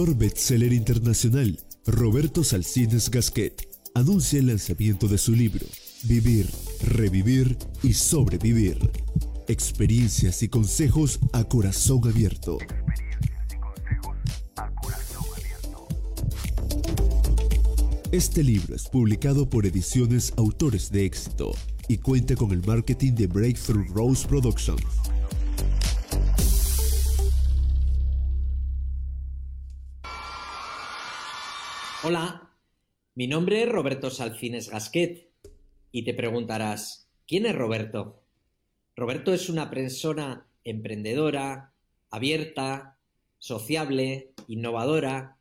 Autor bestseller internacional Roberto Salcines Gasquet anuncia el lanzamiento de su libro Vivir, Revivir y Sobrevivir. Experiencias y consejos a corazón abierto. Este libro es publicado por Ediciones Autores de Éxito y cuenta con el marketing de Breakthrough Rose Productions. Hola, mi nombre es Roberto Salcines Gasquet y te preguntarás, ¿quién es Roberto? Roberto es una persona emprendedora, abierta, sociable, innovadora,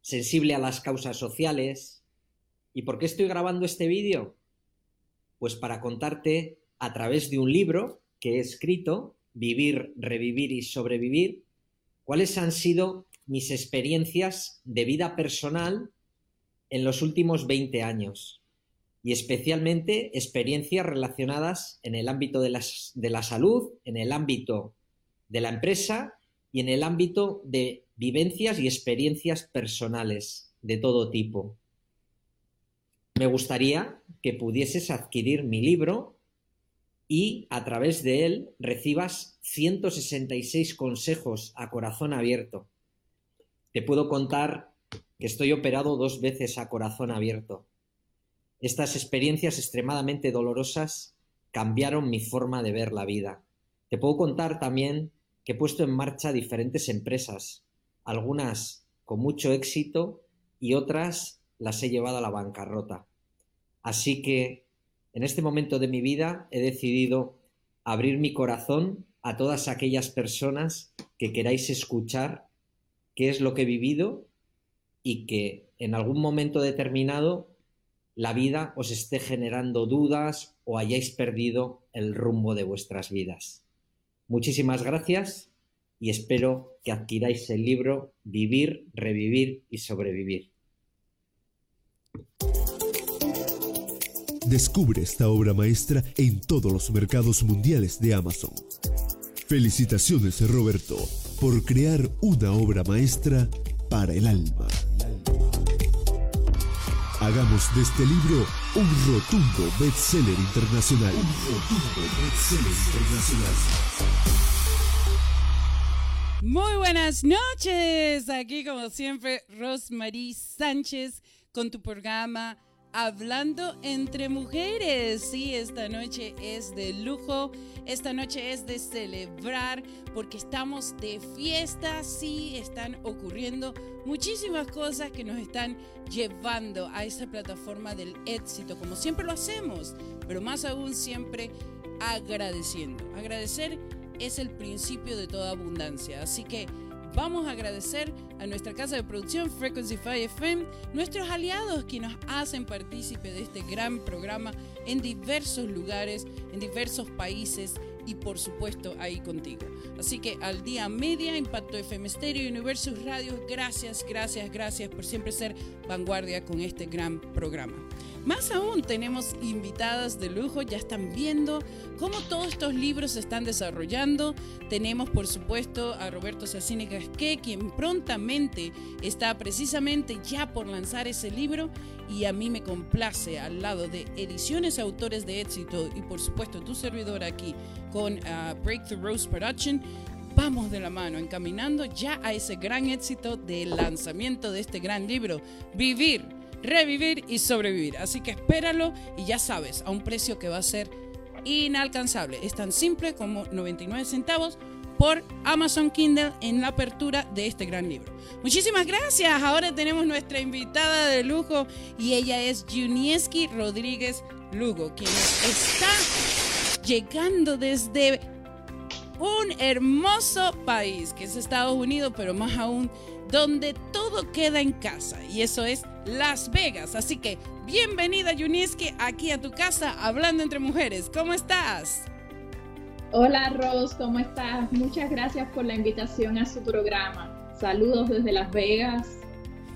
sensible a las causas sociales. ¿Y por qué estoy grabando este vídeo? Pues para contarte a través de un libro que he escrito, Vivir, Revivir y Sobrevivir, cuáles han sido mis experiencias de vida personal en los últimos 20 años y especialmente experiencias relacionadas en el ámbito de, de la salud, en el ámbito de la empresa y en el ámbito de vivencias y experiencias personales de todo tipo. Me gustaría que pudieses adquirir mi libro y a través de él recibas 166 consejos a corazón abierto. Te puedo contar estoy operado dos veces a corazón abierto. Estas experiencias extremadamente dolorosas cambiaron mi forma de ver la vida. Te puedo contar también que he puesto en marcha diferentes empresas, algunas con mucho éxito y otras las he llevado a la bancarrota. Así que en este momento de mi vida he decidido abrir mi corazón a todas aquellas personas que queráis escuchar qué es lo que he vivido y que en algún momento determinado la vida os esté generando dudas o hayáis perdido el rumbo de vuestras vidas. Muchísimas gracias y espero que adquiráis el libro Vivir, Revivir y Sobrevivir. Descubre esta obra maestra en todos los mercados mundiales de Amazon. Felicitaciones Roberto por crear una obra maestra para el alma. Hagamos de este libro un rotundo bestseller internacional. Un rotundo bestseller internacional. Muy buenas noches. Aquí como siempre Rosemary Sánchez con tu programa Hablando entre mujeres. Sí, esta noche es de lujo, esta noche es de celebrar porque estamos de fiesta, sí, están ocurriendo muchísimas cosas que nos están llevando a esa plataforma del éxito, como siempre lo hacemos, pero más aún siempre agradeciendo. Agradecer es el principio de toda abundancia, así que Vamos a agradecer a nuestra casa de producción Frequency 5 FM, nuestros aliados que nos hacen partícipe de este gran programa en diversos lugares, en diversos países y por supuesto ahí contigo. Así que al día media, Impacto FM Stereo, Universo Radio, gracias, gracias, gracias por siempre ser vanguardia con este gran programa. Más aún, tenemos invitadas de lujo, ya están viendo cómo todos estos libros se están desarrollando. Tenemos, por supuesto, a Roberto Sassini Gasqué, quien prontamente está precisamente ya por lanzar ese libro y a mí me complace al lado de Ediciones Autores de Éxito y por supuesto tu servidor aquí con uh, Break the Rose Production vamos de la mano encaminando ya a ese gran éxito del lanzamiento de este gran libro, Vivir revivir y sobrevivir. Así que espéralo y ya sabes, a un precio que va a ser inalcanzable. Es tan simple como 99 centavos por Amazon Kindle en la apertura de este gran libro. Muchísimas gracias. Ahora tenemos nuestra invitada de lujo y ella es Junieski Rodríguez Lugo, quien está llegando desde un hermoso país que es Estados Unidos, pero más aún donde todo queda en casa y eso es Las Vegas. Así que bienvenida Yuniski aquí a tu casa hablando entre mujeres. ¿Cómo estás? Hola Ros, ¿cómo estás? Muchas gracias por la invitación a su programa. Saludos desde Las Vegas.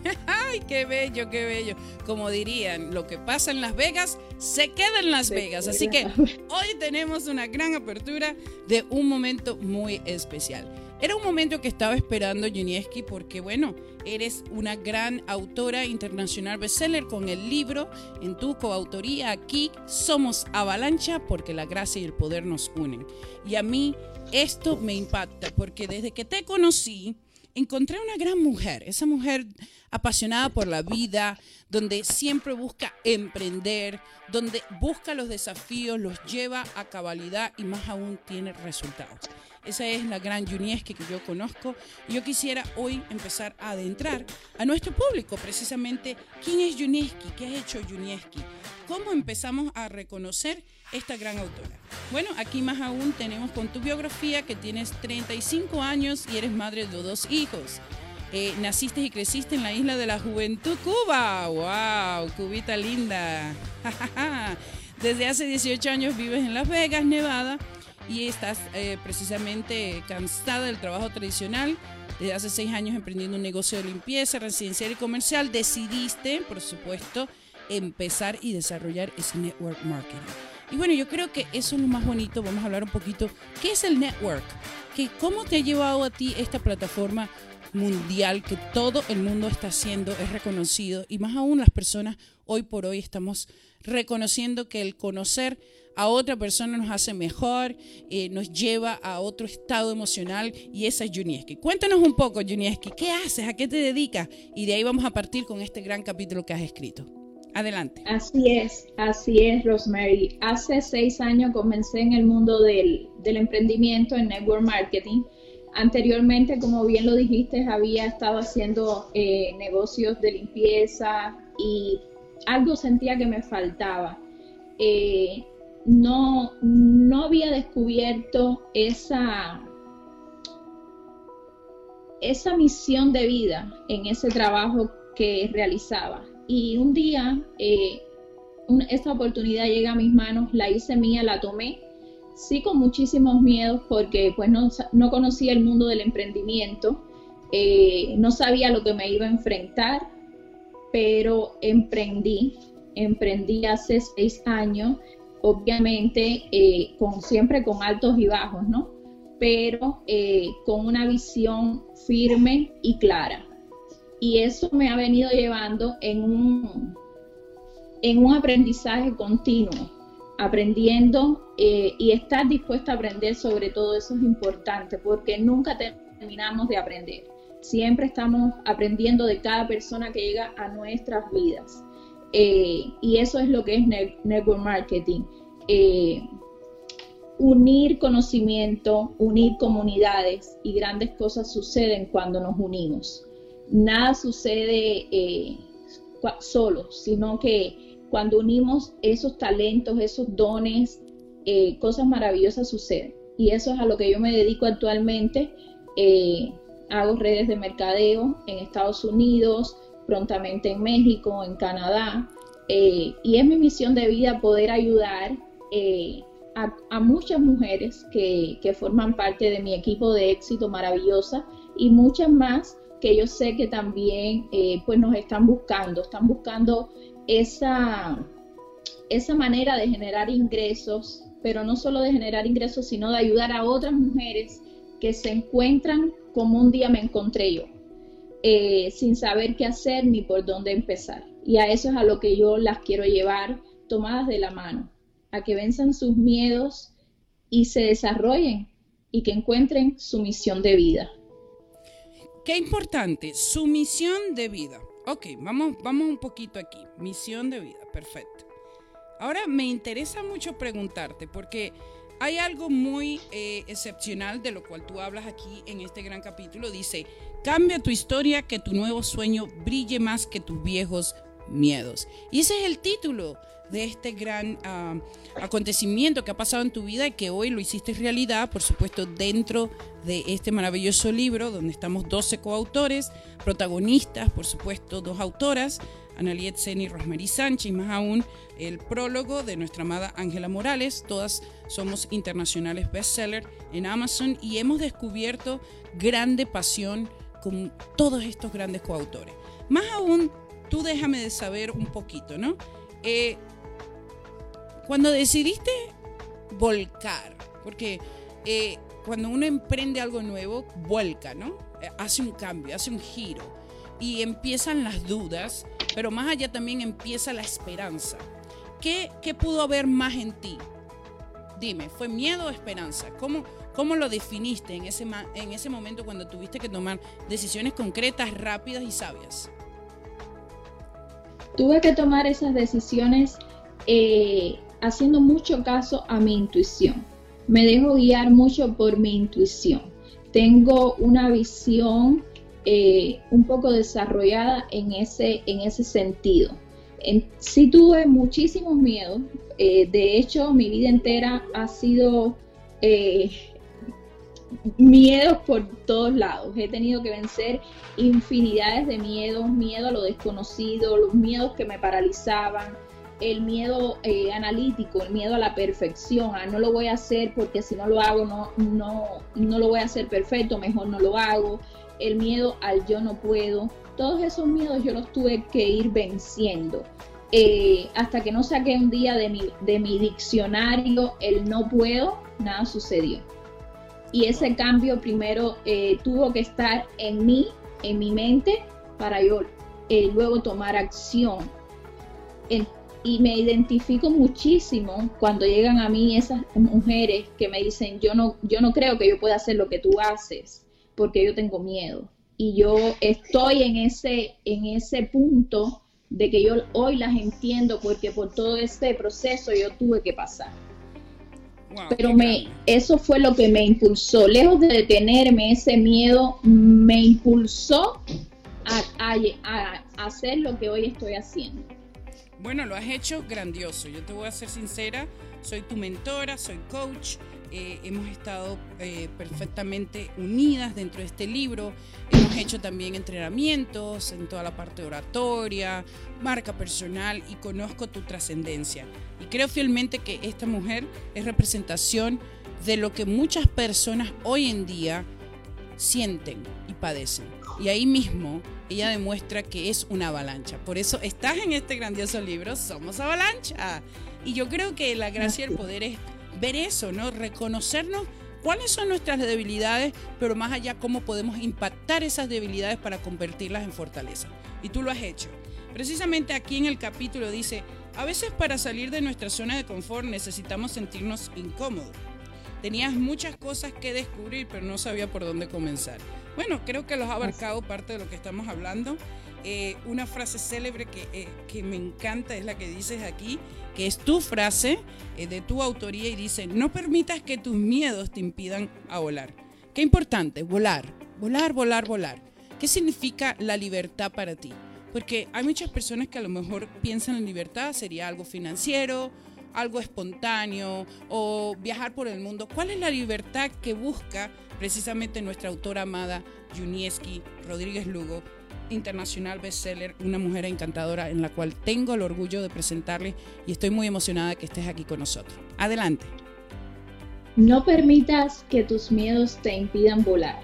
¡Ay, qué bello, qué bello! Como dirían, lo que pasa en Las Vegas se queda en Las Vegas. Así que hoy tenemos una gran apertura de un momento muy especial. Era un momento que estaba esperando Junieski porque, bueno, eres una gran autora internacional bestseller con el libro en tu coautoría. Aquí somos Avalancha porque la gracia y el poder nos unen. Y a mí esto me impacta porque desde que te conocí, encontré una gran mujer, esa mujer apasionada por la vida, donde siempre busca emprender, donde busca los desafíos, los lleva a cabalidad y más aún tiene resultados. Esa es la gran Junieski que yo conozco. Yo quisiera hoy empezar a adentrar a nuestro público precisamente quién es Junieski, qué ha hecho Junieski, cómo empezamos a reconocer esta gran autora. Bueno, aquí más aún tenemos con tu biografía que tienes 35 años y eres madre de dos hijos. Eh, naciste y creciste en la isla de la juventud, Cuba. ¡Wow! Cubita linda. Desde hace 18 años vives en Las Vegas, Nevada y estás eh, precisamente cansada del trabajo tradicional. Desde hace seis años emprendiendo un negocio de limpieza residencial y comercial, decidiste, por supuesto, empezar y desarrollar ese network marketing. Y bueno, yo creo que eso es lo más bonito. Vamos a hablar un poquito. ¿Qué es el network? ¿Qué, ¿Cómo te ha llevado a ti esta plataforma mundial que todo el mundo está haciendo es reconocido y más aún las personas hoy por hoy estamos reconociendo que el conocer a otra persona nos hace mejor, eh, nos lleva a otro estado emocional y esa es Junieski. Cuéntanos un poco, Junieski, ¿qué haces? ¿A qué te dedicas? Y de ahí vamos a partir con este gran capítulo que has escrito. Adelante. Así es, así es, Rosemary. Hace seis años comencé en el mundo del, emprendimiento en network marketing. Anteriormente, como bien lo dijiste, había estado haciendo eh, negocios de limpieza y algo sentía que me faltaba. Eh, no, no había descubierto esa, esa misión de vida en ese trabajo que realizaba. Y un día eh, oportunidad llega a mis manos, la hice mía, la tomé, sí con muchísimos miedos porque pues no, no conocía el mundo del emprendimiento, eh, no sabía lo que me iba a enfrentar, pero emprendí, emprendí hace seis años, obviamente eh, siempre con altos y bajos, ¿no? Pero con una visión firme y clara y eso me ha venido llevando en un, en un aprendizaje continuo, aprendiendo eh, y estar dispuesta a aprender sobre todo eso es importante porque nunca terminamos de aprender. Siempre estamos aprendiendo de cada persona que llega a nuestras vidas. Eh, y eso es lo que es network marketing. Eh, unir conocimiento, unir comunidades y grandes cosas suceden cuando nos unimos nada sucede eh, solo, sino que cuando unimos esos talentos, esos dones, cosas maravillosas suceden. Y eso es a lo que yo me dedico actualmente. Hago redes de mercadeo en Estados Unidos, prontamente en México, en Canadá. y es mi misión de vida poder ayudar a, muchas mujeres que, que forman parte de mi equipo de éxito maravillosa y muchas más que yo sé que también eh, pues nos están buscando, están buscando esa, esa manera de generar ingresos, pero no solo de generar ingresos, sino de ayudar a otras mujeres que se encuentran como un día me encontré yo, eh, sin saber qué hacer ni por dónde empezar. Y a eso es a lo que yo las quiero llevar tomadas de la mano, a que venzan sus miedos y se desarrollen y que encuentren su misión de vida. Qué importante, su misión de vida. Ok, vamos, vamos un poquito aquí. Misión de vida, perfecto. Ahora me interesa mucho preguntarte, porque hay algo muy eh, excepcional de lo cual tú hablas aquí en este gran capítulo. Dice, cambia tu historia, que tu nuevo sueño brille más que tus viejos miedos. Y ese es el título de este gran ah, acontecimiento que ha pasado en tu vida y que hoy lo hiciste realidad, por supuesto, dentro de este maravilloso libro donde estamos 12 coautores, protagonistas, por supuesto, dos autoras, Analiet Sen y Rosemary Sánchez, más aún el prólogo de nuestra amada Ángela Morales. Todas somos internacionales bestseller en Amazon y hemos descubierto grande pasión con todos estos grandes coautores. Más aún, tú déjame de saber un poquito, ¿no? Eh, cuando decidiste volcar, porque eh, cuando uno emprende algo nuevo, vuelca, ¿no? Eh, hace un cambio, hace un giro y empiezan las dudas, pero más allá también empieza la esperanza. ¿Qué, qué pudo haber más en ti? Dime, ¿fue miedo o esperanza? ¿Cómo, cómo lo definiste en ese, en ese momento cuando tuviste que tomar decisiones concretas, rápidas y sabias? Tuve que tomar esas decisiones eh, haciendo mucho caso a mi intuición. Me dejo guiar mucho por mi intuición. Tengo una visión eh, un poco desarrollada en ese, en ese sentido. sí tuve muchísimos miedos. Eh, de hecho, mi vida entera ha sido eh, miedos por todos lados. He tenido que vencer infinidades de miedos, miedo a lo desconocido, los miedos que me paralizaban, el miedo analítico, el miedo a la perfección, a no lo voy a hacer porque si no lo hago no, no, no lo voy a hacer perfecto, mejor no lo hago, el miedo al yo no puedo, todos esos miedos yo los tuve que ir venciendo. Eh, hasta que no saqué un día de mi, de mi diccionario el no puedo, nada sucedió. y ese cambio primero eh, tuvo que estar en mí, en mi mente, para yo eh, luego tomar acción. y me identifico muchísimo cuando llegan a mí esas mujeres que me dicen, yo no, yo no creo que yo pueda hacer lo que tú haces, porque yo tengo miedo. Y yo estoy en ese, en ese punto de que yo hoy las entiendo porque por todo este proceso yo tuve que pasar. Pero me, eso fue lo que me impulsó, lejos de detenerme, ese miedo me impulsó a, hacer lo que hoy estoy haciendo. Bueno, lo has hecho grandioso. Yo te voy a ser sincera, soy tu mentora, soy coach. Eh, hemos estado eh, perfectamente unidas dentro de este libro. Hemos hecho también entrenamientos en toda la parte de oratoria, marca personal y conozco tu trascendencia. Y creo fielmente que esta mujer es representación de lo que muchas personas hoy en día sienten y padecen. Y ahí mismo ella demuestra que es una avalancha. Por eso estás en este grandioso libro, Somos Avalancha. Y yo creo que la gracia y el poder es ver eso, ¿no? Reconocernos cuáles son nuestras debilidades, pero más allá cómo podemos impactar esas debilidades para convertirlas en fortaleza. Y tú lo has hecho. Precisamente aquí en el capítulo dice, a veces para salir de nuestra zona de confort necesitamos sentirnos incómodos. Tenías muchas cosas que descubrir, pero no sabía por dónde comenzar. Bueno, creo que los ha abarcado parte de lo que estamos hablando. Eh, una frase célebre que, eh, que, me encanta es la que dices aquí, que es tu frase eh, de tu autoría y dice, no permitas que tus miedos te impidan a volar. Qué importante, volar, volar, volar, volar. ¿Qué significa la libertad para ti? Porque hay muchas personas que a lo mejor piensan en libertad, sería algo financiero, algo espontáneo o viajar por el mundo. ¿Cuál es la libertad que busca precisamente nuestra autora amada Junieski Rodríguez Lugo, internacional bestseller, una mujer encantadora en la cual tengo el orgullo de presentarle y estoy muy emocionada que estés aquí con nosotros. Adelante. No permitas que tus miedos te impidan volar.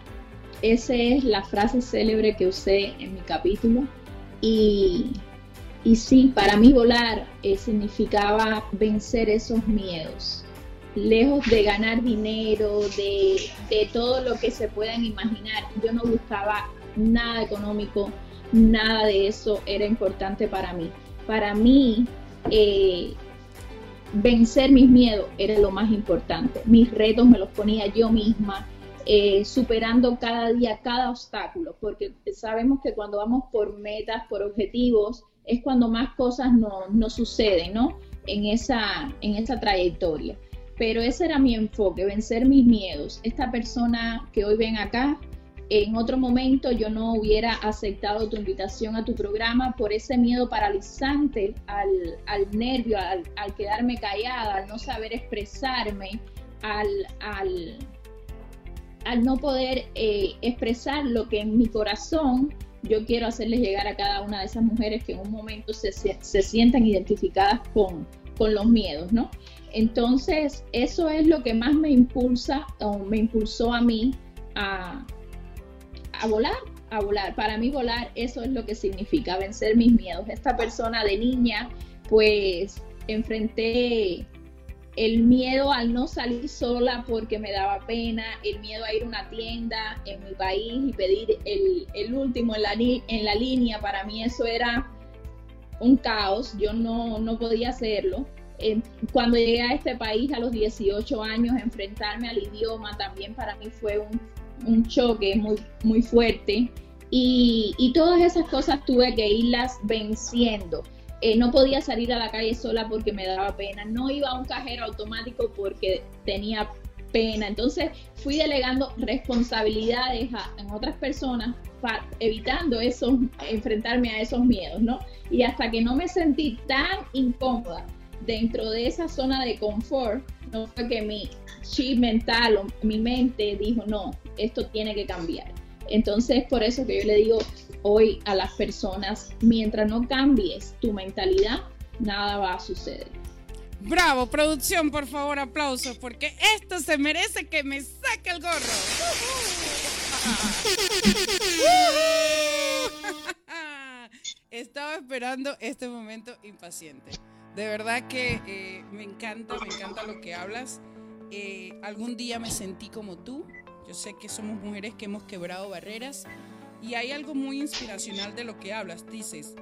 Esa es la frase célebre que usé en mi capítulo y y sí, para mí volar eh, significaba vencer esos miedos. Lejos de ganar dinero, de, todo lo que se puedan imaginar, yo no buscaba nada económico, nada de eso era importante para mí. Para mí, eh, vencer mis miedos era lo más importante. Mis retos me los ponía yo misma, eh, superando cada día cada obstáculo, porque sabemos que cuando vamos por metas, por objetivos, es cuando más cosas no, no suceden, ¿no? En esa, en esa trayectoria. Pero ese era mi enfoque, vencer mis miedos. Esta persona que hoy ven acá, en otro momento yo no hubiera aceptado tu invitación a tu programa por ese miedo paralizante al, al nervio, al, quedarme callada, al no saber expresarme, al, al, al no poder eh, expresar lo que en mi corazón yo quiero hacerles llegar a cada una de esas mujeres que en un momento se, se, sientan identificadas con, con los miedos, ¿no? Entonces, eso es lo que más me impulsa o me impulsó a mí a, a volar, a volar. Para mí volar, eso es lo que significa vencer mis miedos. Esta persona de niña, pues enfrenté el miedo al no salir sola porque me daba pena, el miedo a ir a una tienda en mi país y pedir el, último en la, en la línea, para mí eso era un caos, yo no, no podía hacerlo. Cuando llegué a este país a los 18 años, enfrentarme al idioma también para mí fue un, un choque muy, muy fuerte. Y, y todas esas cosas tuve que irlas venciendo. Eh, no podía salir a la calle sola porque me daba pena, no iba a un cajero automático porque tenía pena. Entonces fui delegando responsabilidades en otras personas, evitando eso, enfrentarme a esos miedos, ¿no? Y hasta que no me sentí tan incómoda dentro de esa zona de confort, no fue que mi chip mental o mi mente dijo, no, esto tiene que cambiar. Entonces, por eso que yo le digo, hoy a las personas, mientras no cambies tu mentalidad, nada va a suceder. Bravo, producción, por favor, aplausos, porque esto se merece que me saque el gorro. Estaba esperando este momento impaciente. De verdad que eh, me encanta, me encanta lo que hablas eh, algún día me sentí como tú. Yo sé que somos mujeres que hemos quebrado barreras y hay algo muy inspiracional de lo que hablas. Dices,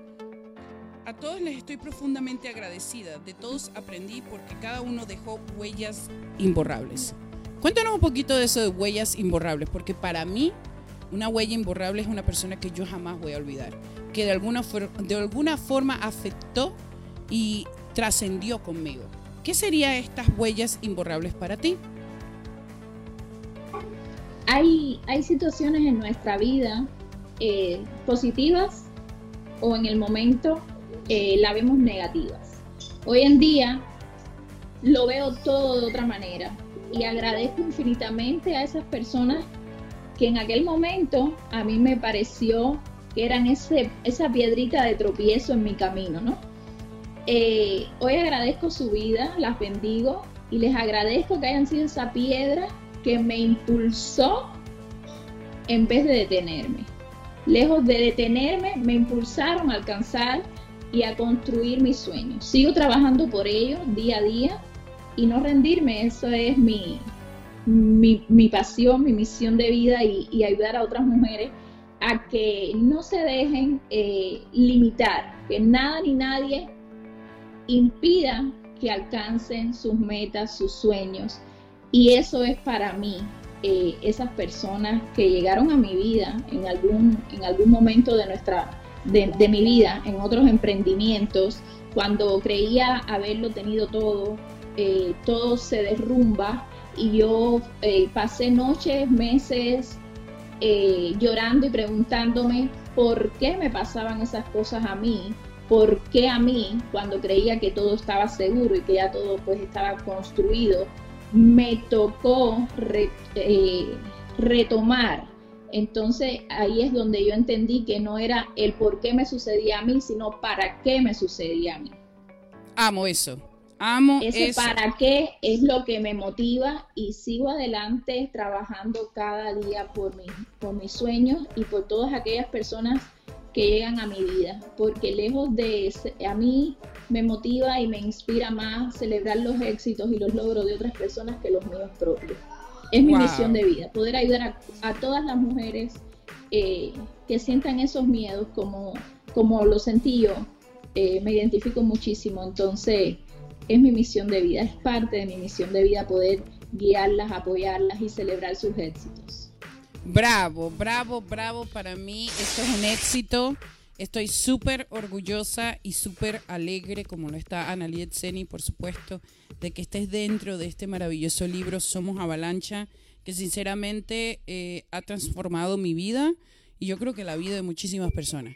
a todos les estoy profundamente agradecida. De todos aprendí porque cada uno dejó huellas imborrables. Cuéntanos un poquito de eso de huellas imborrables, porque para mí una huella imborrable es una persona que yo jamás voy a olvidar, que de alguna, de alguna forma afectó y trascendió conmigo. ¿Qué serían estas huellas imborrables para ti? Hay, hay situaciones en nuestra vida eh, positivas o en el momento eh, la vemos negativas. Hoy en día lo veo todo de otra manera y agradezco infinitamente a esas personas que en aquel momento a mí me pareció que eran ese, esa piedrita de tropiezo en mi camino, ¿no? Eh, hoy agradezco su vida, las bendigo y les agradezco que hayan sido esa piedra que me impulsó en vez de detenerme. Lejos de detenerme, me impulsaron a alcanzar y a construir mis sueños. Sigo trabajando por ellos día a día y no rendirme, eso es mi, mi, pasión, mi misión de vida y, ayudar a otras mujeres a que no se dejen eh, limitar, que nada ni nadie impida que alcancen sus metas, sus sueños. Y eso es para mí, eh, esas personas que llegaron a mi vida en algún, en algún momento de nuestra de, mi vida, en otros emprendimientos, cuando creía haberlo tenido todo, eh, todo se derrumba y yo eh, pasé noches, meses llorando y preguntándome por qué me pasaban esas cosas a mí, por qué a mí, cuando creía que todo estaba seguro y que ya todo pues estaba construido, me tocó retomar entonces ahí es donde yo entendí que no era el por qué me sucedía a mí, sino para qué me sucedía a mí. Amo eso. Amo Ese para qué es lo que me motiva y sigo adelante trabajando cada día por, mi, por mis sueños y por todas aquellas personas que llegan a mi vida, porque lejos de a mí me motiva y me inspira más celebrar los éxitos y los logros de otras personas que los míos propios. Es mi misión de vida, poder ayudar a, todas las mujeres eh, que sientan esos miedos como, como lo sentí yo. Eh, me identifico muchísimo, entonces es mi misión de vida, es parte de mi misión de vida poder guiarlas, apoyarlas y celebrar sus éxitos. Bravo, bravo, bravo para mí. Esto es un éxito. Estoy súper orgullosa y súper alegre, como lo está Analiet Seni, por supuesto, de que estés dentro de este maravilloso libro Somos Avalancha, que sinceramente eh, ha transformado mi vida y yo creo que la vida de muchísimas personas.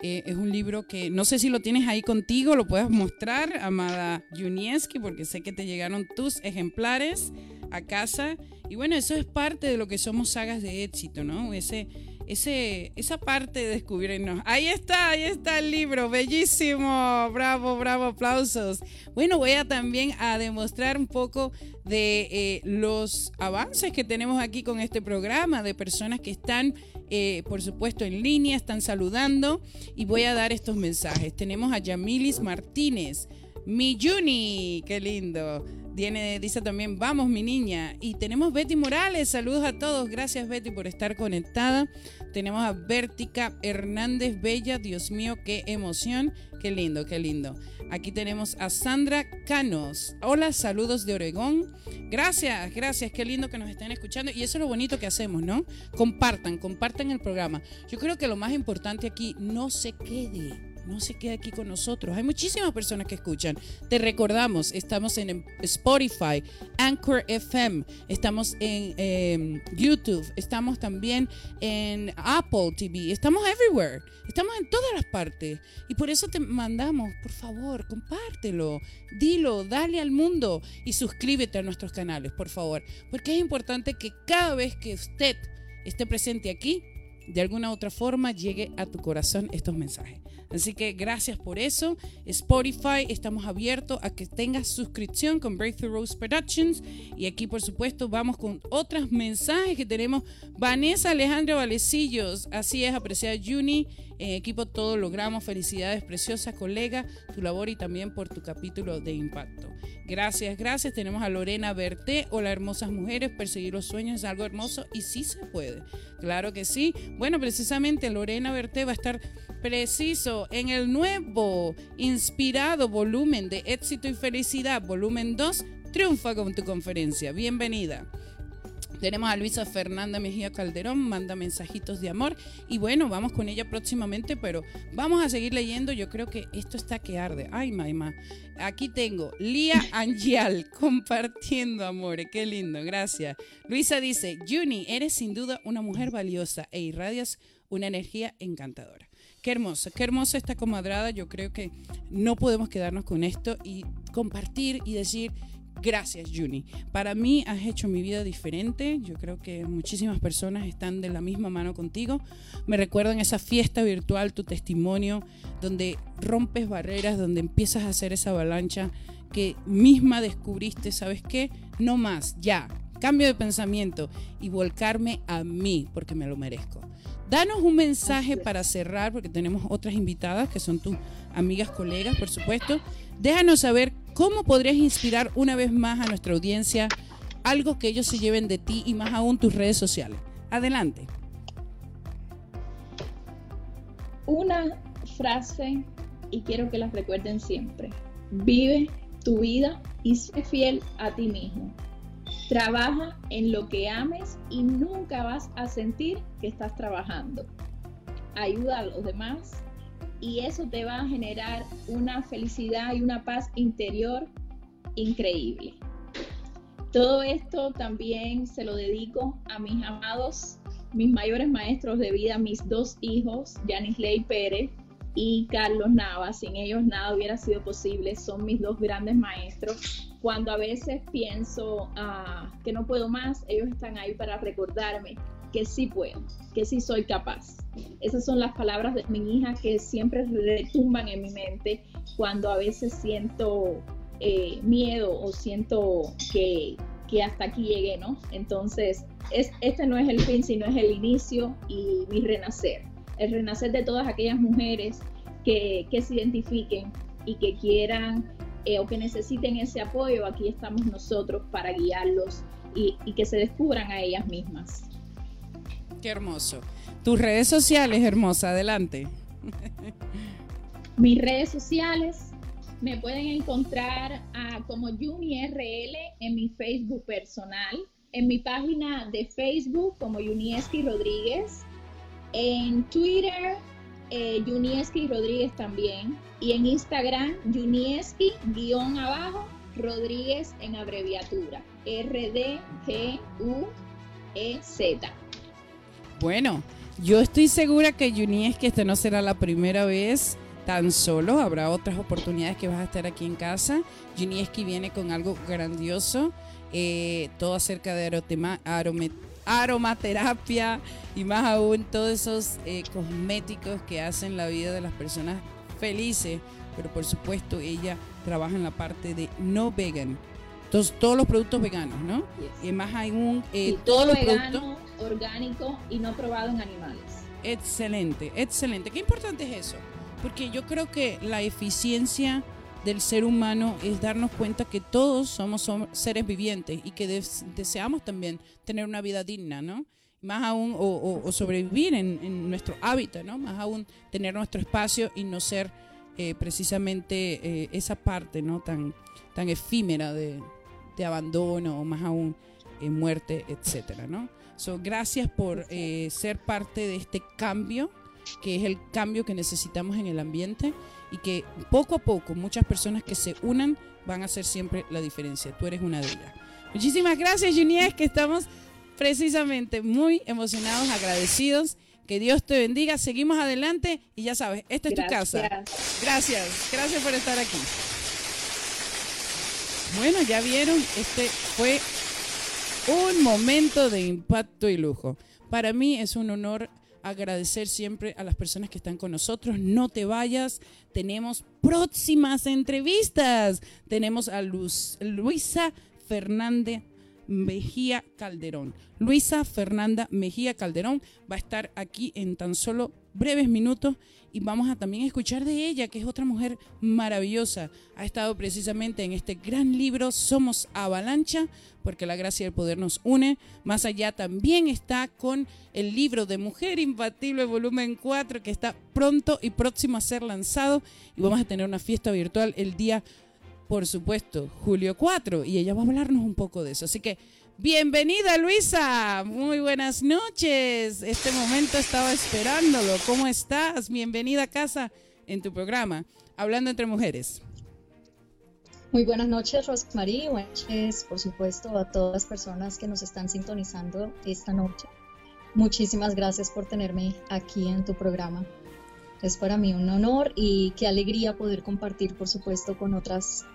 Eh, es un libro que no sé si lo tienes ahí contigo, lo puedes mostrar, amada Junieski, porque sé que te llegaron tus ejemplares a casa. Y bueno, eso es parte de lo que somos sagas de éxito, ¿no? Ese ese, esa parte de descubrirnos. Ahí está, ahí está el libro, bellísimo, bravo, bravo, aplausos. Bueno, voy a también a demostrar un poco de eh, los avances que tenemos aquí con este programa, de personas que están, eh, por supuesto, en línea, están saludando y voy a dar estos mensajes. Tenemos a Yamilis Martínez, mi Juni, qué lindo dice también, vamos mi niña. Y tenemos Betty Morales, saludos a todos, gracias Betty por estar conectada. Tenemos a Vértica Hernández Bella, Dios mío, qué emoción, qué lindo, qué lindo. Aquí tenemos a Sandra Canos. Hola, saludos de Oregón. Gracias, gracias, qué lindo que nos estén escuchando. Y eso es lo bonito que hacemos, ¿no? Compartan, compartan el programa. Yo creo que lo más importante aquí, no se quede no se quede aquí con nosotros. Hay muchísimas personas que escuchan. Te recordamos, estamos en Spotify, Anchor FM, estamos en em, YouTube, estamos también en Apple TV, estamos everywhere, estamos en todas las partes. Y por eso te mandamos, por favor, compártelo, dilo, dale al mundo y suscríbete a nuestros canales, por favor. Porque es importante que cada vez que usted esté presente aquí, de alguna u otra forma llegue a tu corazón estos mensajes. Así que gracias por eso. Spotify, estamos abiertos a que tengas suscripción con Breakthrough Rose Productions. Y aquí, por supuesto, vamos con otros mensajes que tenemos. Vanessa Alejandra Valecillos, así es, apreciada Juni. En equipo todo logramos. Felicidades, preciosa colega, tu labor y también por tu capítulo de impacto. Gracias, gracias. Tenemos a Lorena Berté. Hola, hermosas mujeres. Perseguir los sueños es algo hermoso y sí se puede. Claro que sí. Bueno, precisamente Lorena Berté va a estar preciso en el nuevo, inspirado volumen de Éxito y Felicidad, volumen 2. Triunfa con tu conferencia. Bienvenida. Tenemos a Luisa Fernanda Mejía Calderón, manda mensajitos de amor. Y bueno, vamos con ella próximamente, pero vamos a seguir leyendo. Yo creo que esto está que arde. Ay, maima. Aquí tengo Lía Angial compartiendo amores. Qué lindo, gracias. Luisa dice: Juni, eres sin duda una mujer valiosa e irradias una energía encantadora. Qué hermosa, qué hermosa esta comadrada. Yo creo que no podemos quedarnos con esto y compartir y decir Gracias, Juni. Para mí has hecho mi vida diferente. Yo creo que muchísimas personas están de la misma mano contigo. Me recuerdan esa fiesta virtual, tu testimonio, donde rompes barreras, donde empiezas a hacer esa avalancha que misma descubriste, ¿sabes qué? No más, ya. Cambio de pensamiento y volcarme a mí porque me lo merezco. Danos un mensaje para cerrar, porque tenemos otras invitadas que son tus amigas, colegas, por supuesto. Déjanos saber ¿Cómo podrías inspirar una vez más a nuestra audiencia algo que ellos se lleven de ti y más aún tus redes sociales? Adelante. Una frase y quiero que la recuerden siempre. Vive tu vida y sé fiel a ti mismo. Trabaja en lo que ames y nunca vas a sentir que estás trabajando. Ayuda a los demás y eso te va a generar una felicidad y una paz interior increíble. Todo esto también se lo dedico a mis amados, mis mayores maestros de vida, mis dos hijos, Janis Ley Pérez y Carlos Nava. Sin ellos nada hubiera sido posible. Son mis dos grandes maestros. Cuando a veces pienso ah, que no puedo más, ellos están ahí para recordarme que sí puedo, que sí soy capaz. Esas son las palabras de mi hija que siempre retumban en mi mente cuando a veces siento eh, miedo o siento que, hasta aquí llegué, ¿no? Entonces, es, este no es el fin, sino es el inicio y mi renacer. El renacer de todas aquellas mujeres que, se identifiquen y que quieran eh, o que necesiten ese apoyo, aquí estamos nosotros para guiarlos y, y que se descubran a ellas mismas. Qué hermoso. Tus redes sociales, hermosa, adelante. Mis redes sociales me pueden encontrar como YuniRL en mi Facebook personal, en mi página de Facebook como Yunieski Rodríguez, en Twitter eh, Yunieski Rodríguez también y en Instagram Yunieski guion abajo Rodríguez en abreviatura R D G U E Z. Bueno, yo estoy segura que que esta no será la primera vez tan solo, habrá otras oportunidades que vas a estar aquí en casa. Junieski viene con algo grandioso, eh, todo acerca de aromaterapia y más aún todos esos eh, cosméticos que hacen la vida de las personas felices, pero por supuesto ella trabaja en la parte de no vegan. Entonces, todos los productos veganos, ¿no? Y más aún, eh, todos los productos orgánico y no probado en animales. Excelente, excelente. Qué importante es eso, porque yo creo que la eficiencia del ser humano es darnos cuenta que todos somos, seres vivientes y que deseamos también tener una vida digna, ¿no? Más aún, o, sobrevivir en, nuestro hábitat, ¿no? Más aún tener nuestro espacio y no ser eh, precisamente eh, esa parte, ¿no? Tan, tan efímera de, de abandono o más aún eh, muerte, etcétera, ¿no? So, gracias por eh, ser parte de este cambio, que es el cambio que necesitamos en el ambiente y que poco a poco muchas personas que se unan van a hacer siempre la diferencia. Tú eres una de ellas. Muchísimas gracias, Junies, que estamos precisamente muy emocionados, agradecidos. Que Dios te bendiga. Seguimos adelante y ya sabes, esta es tu casa. Gracias, gracias por estar aquí. Bueno, ya vieron, este fue un momento de impacto y lujo. Para mí es un honor agradecer siempre a las personas que están con nosotros. No te vayas, tenemos próximas entrevistas. Tenemos a Luz, Luisa Fernández Mejía Calderón. Luisa Fernanda Mejía Calderón va a estar aquí en tan solo breves minutos y vamos a también escuchar de ella, que es otra mujer maravillosa. Ha estado precisamente en este gran libro Somos Avalancha, porque la gracia del poder nos une. Más allá también está con el libro de Mujer Imbatible, volumen 4, que está pronto y próximo a ser lanzado. Y vamos a tener una fiesta virtual el día, por supuesto, julio 4. Y ella va a hablarnos un poco de eso. Así que Bienvenida Luisa, muy buenas noches. Este momento estaba esperándolo. ¿Cómo estás? Bienvenida a casa en tu programa, Hablando entre Mujeres. Muy buenas noches, Rosmarie. Buenas noches, por supuesto, a todas las personas que nos están sintonizando esta noche. Muchísimas gracias por tenerme aquí en tu programa. Es para mí un honor y qué alegría poder compartir, por supuesto, con otras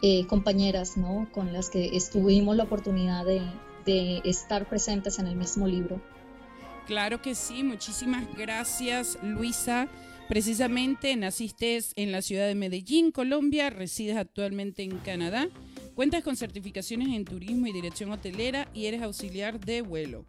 eh, compañeras ¿no? con las que estuvimos la oportunidad de, de estar presentes en el mismo libro. Claro que sí, muchísimas gracias Luisa. Precisamente naciste en la ciudad de Medellín, Colombia, resides actualmente en Canadá, cuentas con certificaciones en turismo y dirección hotelera y eres auxiliar de vuelo.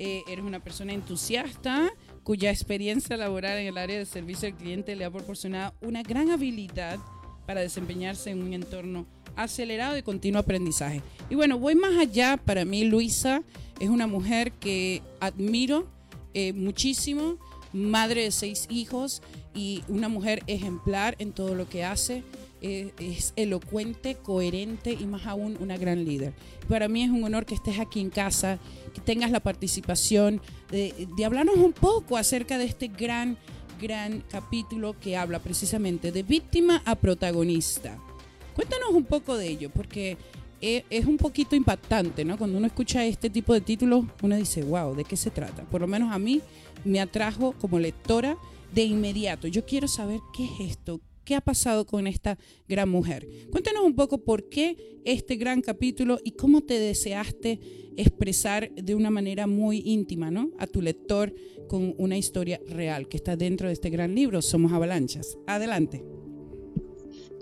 Eh, eres una persona entusiasta cuya experiencia laboral en el área de servicio al cliente le ha proporcionado una gran habilidad para desempeñarse en un entorno acelerado de continuo aprendizaje. Y bueno, voy más allá. Para mí, Luisa es una mujer que admiro eh, muchísimo, madre de seis hijos y una mujer ejemplar en todo lo que hace. Eh, es elocuente, coherente y más aún una gran líder. Para mí es un honor que estés aquí en casa, tengas la participación de, de hablarnos un poco acerca de este gran gran capítulo que habla precisamente de víctima a protagonista. Cuéntanos un poco de ello, porque e, es un poquito impactante, ¿no? Cuando uno escucha este tipo de títulos, uno dice, wow, ¿de qué se trata? Por lo menos a mí me atrajo como lectora de inmediato. Yo quiero saber qué es esto, qué ha pasado con esta gran mujer. Cuéntanos un poco por qué este gran capítulo y cómo te deseaste expresar de una manera muy íntima, ¿no? A tu lector con una historia real que está dentro de este gran libro, Somos Avalanchas. Adelante.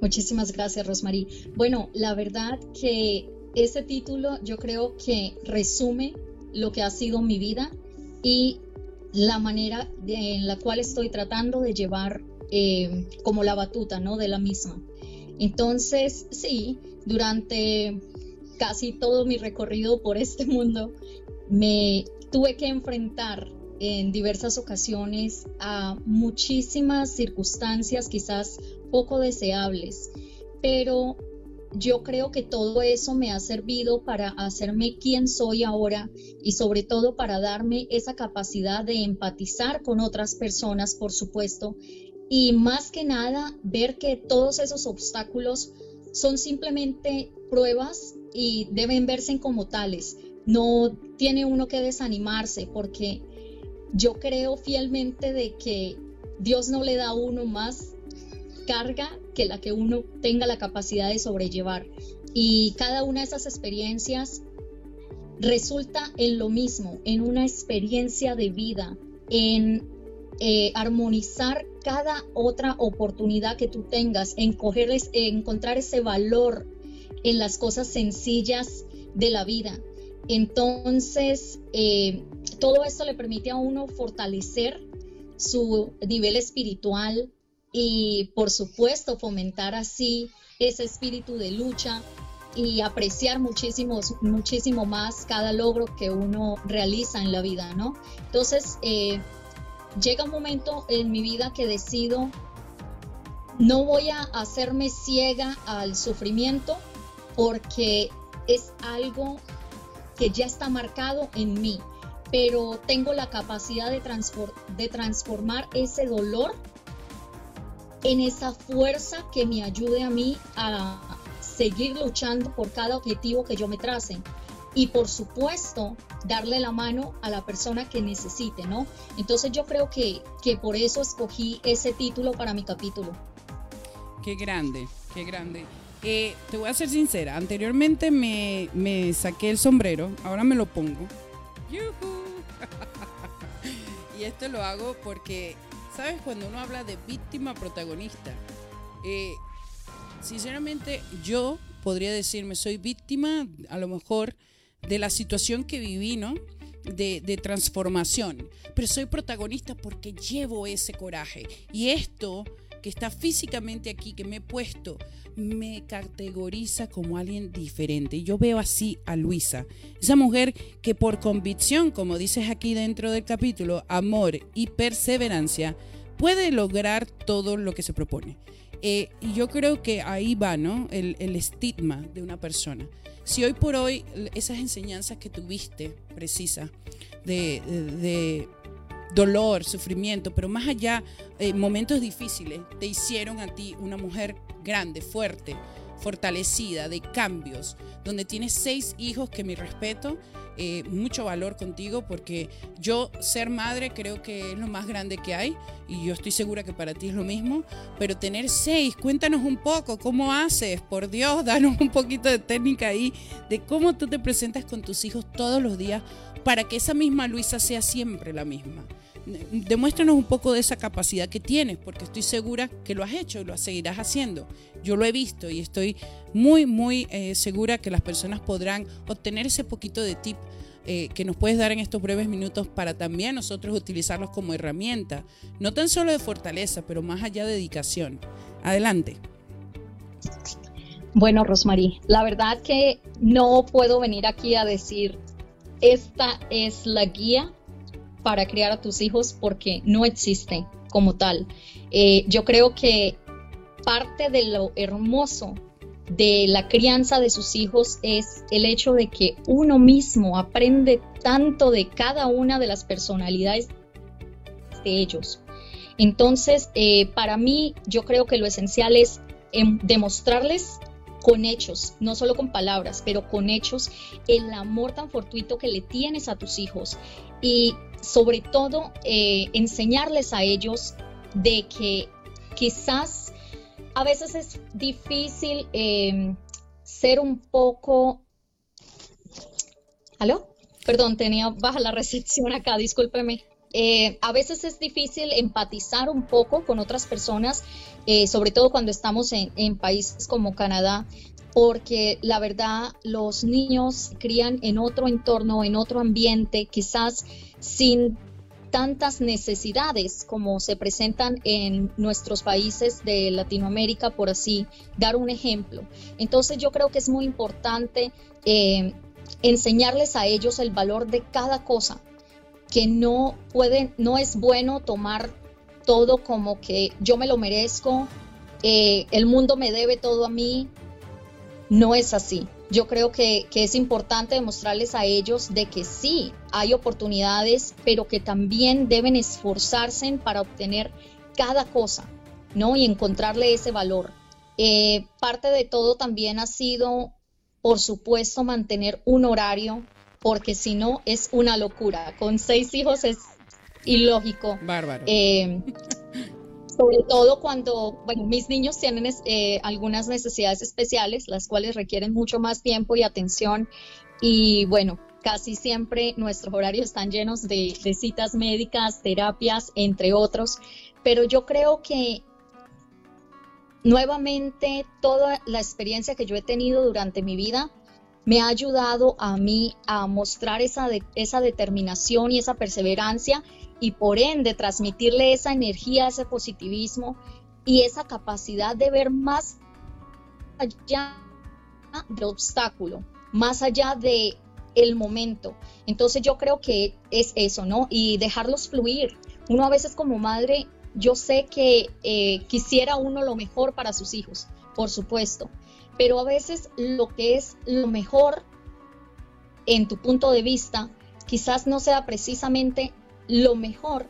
Muchísimas gracias, Rosmarie. Bueno, la verdad que este título yo creo que resume lo que ha sido mi vida y la manera en la cual estoy tratando de llevar eh, como la batuta, ¿no? De la misma. Entonces, sí, durante casi todo mi recorrido por este mundo, me tuve que enfrentar en diversas ocasiones a muchísimas circunstancias quizás poco deseables, pero yo creo que todo eso me ha servido para hacerme quien soy ahora y sobre todo para darme esa capacidad de empatizar con otras personas, por supuesto, y más que nada ver que todos esos obstáculos son simplemente pruebas y deben verse como tales. No tiene uno que desanimarse porque yo creo fielmente de que Dios no le da a uno más carga que la que uno tenga la capacidad de sobrellevar. Y cada una de esas experiencias resulta en lo mismo, en una experiencia de vida, en eh, armonizar cada otra oportunidad que tú tengas, en, en encontrar ese valor en las cosas sencillas de la vida. Entonces, eh, todo esto le permite a uno fortalecer su nivel espiritual y, por supuesto, fomentar así ese espíritu de lucha y apreciar muchísimo, muchísimo más cada logro que uno realiza en la vida, ¿no? Entonces, eh, llega un momento en mi vida que decido, no voy a hacerme ciega al sufrimiento, porque es algo que ya está marcado en mí, pero tengo la capacidad de, de transformar ese dolor en esa fuerza que me ayude a mí a seguir luchando por cada objetivo que yo me trace. Y por supuesto, darle la mano a la persona que necesite, ¿no? Entonces yo creo que, que por eso escogí ese título para mi capítulo. Qué grande, qué grande. Eh, te voy a ser sincera, anteriormente me, me, saqué el sombrero, ahora me lo pongo. y esto lo hago porque, ¿sabes? Cuando uno habla de víctima protagonista, eh, sinceramente yo podría decirme, soy víctima a lo mejor de la situación que viví, ¿no? De, de, transformación, pero soy protagonista porque llevo ese coraje. Y esto que está físicamente aquí, que me he puesto, me categoriza como alguien diferente. Yo veo así a Luisa, esa mujer que por convicción, como dices aquí dentro del capítulo, amor y perseverancia, puede lograr todo lo que se propone. Eh, y yo creo que ahí va, ¿no? El, estigma de una persona. Si hoy por hoy esas enseñanzas que tuviste, precisa, de, dolor, sufrimiento, pero más allá, eh, momentos difíciles, te hicieron a ti una mujer grande, fuerte, fortalecida, de cambios, donde tienes seis hijos que mi respeto, eh, mucho valor contigo porque yo ser madre creo que es lo más grande que hay y yo estoy segura que para ti es lo mismo, pero tener seis, cuéntanos un poco cómo haces, por Dios, danos un poquito de técnica ahí de cómo tú te presentas con tus hijos todos los días para que esa misma Luisa sea siempre la misma demuéstranos un poco de esa capacidad que tienes, porque estoy segura que lo has hecho y lo seguirás haciendo. Yo lo he visto y estoy muy, muy eh, segura que las personas podrán obtener ese poquito de tip eh, que nos puedes dar en estos breves minutos para también nosotros utilizarlos como herramienta, no tan solo de fortaleza, pero más allá de dedicación. Adelante. Bueno, Rosmarie, la verdad que no puedo venir aquí a decir, esta es la guía para criar a tus hijos porque no existe como tal. Eh, yo creo que parte de lo hermoso de la crianza de sus hijos es el hecho de que uno mismo aprende tanto de cada una de las personalidades de ellos. Entonces, eh, para mí, yo creo que lo esencial es em, demostrarles con hechos, no solo con palabras, pero con hechos, el amor tan fortuito que le tienes a tus hijos y sobre todo eh, enseñarles a ellos de que quizás a veces es difícil em, ser un poco... ¿Aló? Perdón, tenía baja la recepción acá, discúlpeme. Eh, a veces es difícil empatizar un poco con otras personas, eh, sobre todo cuando estamos en, países como Canadá, porque la verdad los niños crían en otro entorno, en otro ambiente, quizás sin tantas necesidades como se presentan en nuestros países de Latinoamérica, por así dar un ejemplo. Entonces yo creo que es muy importante eh, enseñarles a ellos el valor de cada cosa, que no pueden, no es bueno tomar todo como que yo me lo merezco, eh, el mundo me debe todo a mí. No es así. Yo creo que, que, es importante demostrarles a ellos de que sí hay oportunidades, pero que también deben esforzarse para obtener cada cosa, ¿no? Y encontrarle ese valor. Eh, parte de todo también ha sido, por supuesto, mantener un horario porque si no es una locura. Con seis hijos es ilógico. Bárbaro. Eh, sobre todo cuando, bueno, mis niños tienen eh, algunas necesidades especiales, las cuales requieren mucho más tiempo y atención. Y bueno, casi siempre nuestros horarios están llenos de, de citas médicas, terapias, entre otros. Pero yo creo que nuevamente toda la experiencia que yo he tenido durante mi vida me ha ayudado a mí a mostrar esa, determinación y esa perseverancia y por ende transmitirle esa energía, ese positivismo y esa capacidad de ver más allá del obstáculo, más allá de el momento. Entonces yo creo que es eso, ¿no? Y dejarlos fluir. Uno a veces como madre, yo sé que eh, quisiera uno lo mejor para sus hijos, por supuesto, pero a veces lo que es lo mejor en tu punto de vista quizás no sea precisamente lo mejor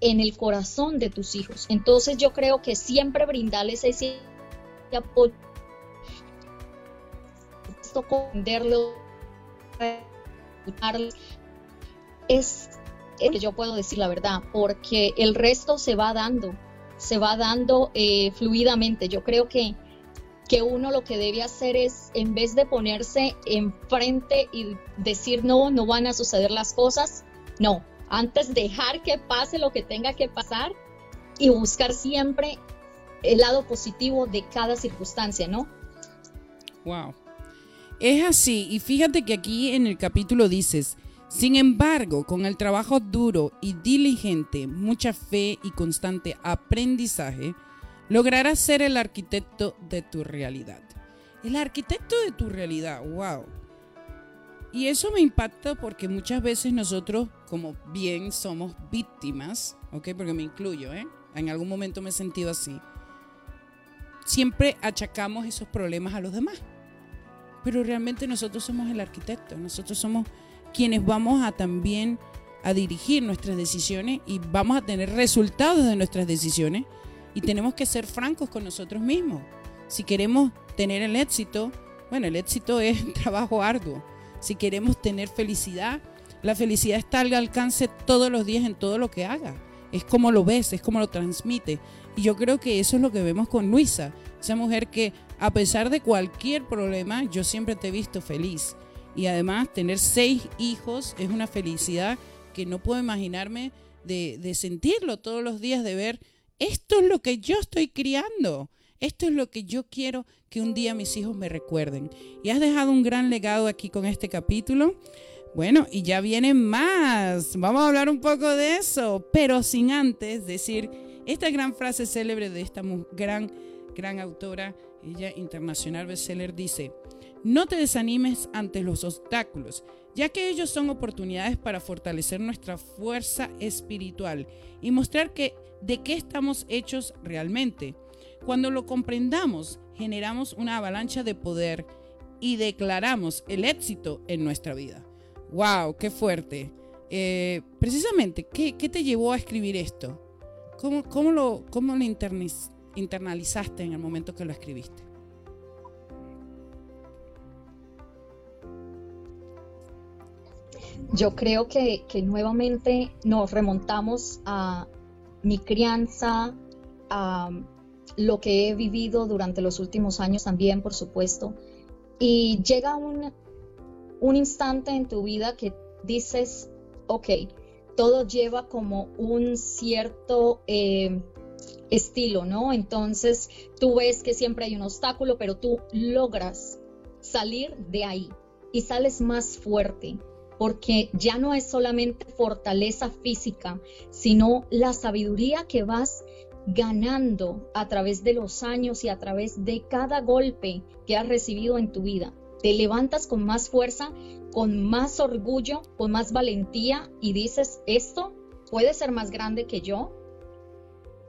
en el corazón de tus hijos. Entonces yo creo que siempre brindarles ese apoyo, comprenderlo, es que yo puedo decir la verdad, porque el resto se va dando, se va dando eh, fluidamente. Yo creo que que uno lo que debe hacer es, en vez de ponerse enfrente y decir no, no van a suceder las cosas, no, antes dejar que pase lo que tenga que pasar y buscar siempre el lado positivo de cada circunstancia, ¿no? Wow. Es así, y fíjate que aquí en el capítulo dices, sin embargo, con el trabajo duro y diligente, mucha fe y constante aprendizaje, lograrás ser el arquitecto de tu realidad. El arquitecto de tu realidad, wow. Y eso me impacta porque muchas veces nosotros, como bien somos víctimas, ¿ok? Porque me incluyo, ¿eh? En algún momento me he sentido así. Siempre achacamos esos problemas a los demás. Pero realmente nosotros somos el arquitecto, nosotros somos quienes vamos a también a dirigir nuestras decisiones y vamos a tener resultados de nuestras decisiones y tenemos que ser francos con nosotros mismos. Si queremos tener el éxito, bueno, el éxito es trabajo arduo. Si queremos tener felicidad, la felicidad está al alcance todos los días en todo lo que haga. Es como lo ves, es como lo transmite. Y yo creo que eso es lo que vemos con Luisa, esa mujer que a pesar de cualquier problema, yo siempre te he visto feliz y además tener seis hijos es una felicidad que no puedo imaginarme de, sentirlo todos los días, de ver, esto es lo que yo estoy criando, esto es lo que yo quiero que un día mis hijos me recuerden. Y has dejado un gran legado aquí con este capítulo. Bueno, y ya vienen más. Vamos a hablar un poco de eso, pero sin antes decir esta gran frase célebre de esta gran, gran autora, ella internacional bestseller, dice, no te desanimes ante los obstáculos, ya que ellos son oportunidades para fortalecer nuestra fuerza espiritual y mostrar que de qué estamos hechos realmente. Cuando lo comprendamos, generamos una avalancha de poder y declaramos el éxito en nuestra vida. ¡Wow! ¡Qué fuerte! Eh, precisamente, ¿qué, te llevó a escribir esto? ¿Cómo, lo, cómo lo internalizaste en el momento que lo escribiste? Yo creo que, nuevamente nos remontamos a mi crianza, lo que he vivido durante los últimos años también, por supuesto. Y llega un, un instante en tu vida que dices, ok, todo lleva como un cierto eh, estilo, ¿no? Entonces tú ves que siempre hay un obstáculo, pero tú logras salir de ahí y sales más fuerte, porque ya no es solamente fortaleza física, sino la sabiduría que vas ganando a través de los años y a través de cada golpe que has recibido en tu vida. Te levantas con más fuerza, con más orgullo, con más valentía y dices, esto puede ser más grande que yo,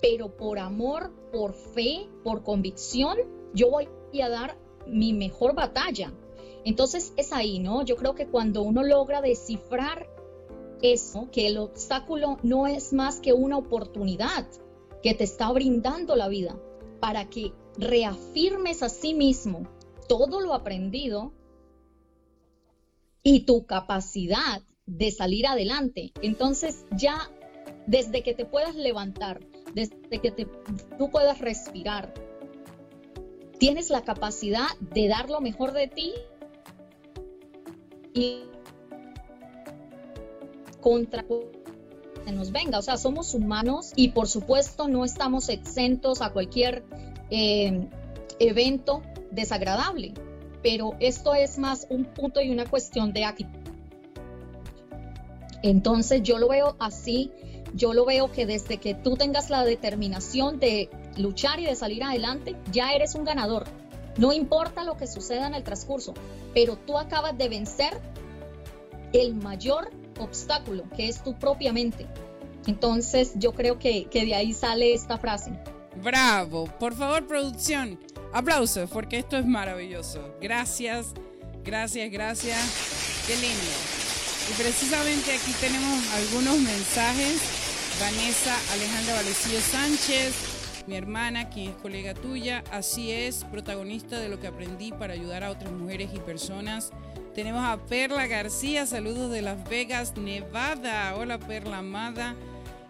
pero por amor, por fe, por convicción, yo voy a dar mi mejor batalla entonces es ahí, ¿no? Yo creo que cuando uno logra descifrar eso, que el obstáculo no es más que una oportunidad que te está brindando la vida para que reafirmes a sí mismo todo lo aprendido y tu capacidad de salir adelante. Entonces ya desde que te puedas levantar, desde que tú puedas respirar, tienes la capacidad de dar lo mejor de ti y contra que nos venga. O sea, somos humanos y por supuesto no estamos exentos a cualquier eh, evento desagradable. Pero esto es más un punto y una cuestión de actitud. Entonces yo lo veo así, yo lo veo que desde que tú tengas la determinación de luchar y de salir adelante, ya eres un ganador. No importa lo que suceda en el transcurso, pero tú acabas de vencer el mayor obstáculo, que es tu propia mente. Entonces yo creo que, de ahí sale esta frase. Bravo, por favor producción, aplausos porque esto es maravilloso. Gracias, gracias, gracias. Qué lindo. Y precisamente aquí tenemos algunos mensajes. Vanessa Alejandra Valecillo Sánchez, mi hermana, quien es colega tuya. Así es, protagonista de lo que aprendí para ayudar a otras mujeres y personas. Tenemos a Perla García, saludos de Las Vegas, Nevada. Hola Perla amada.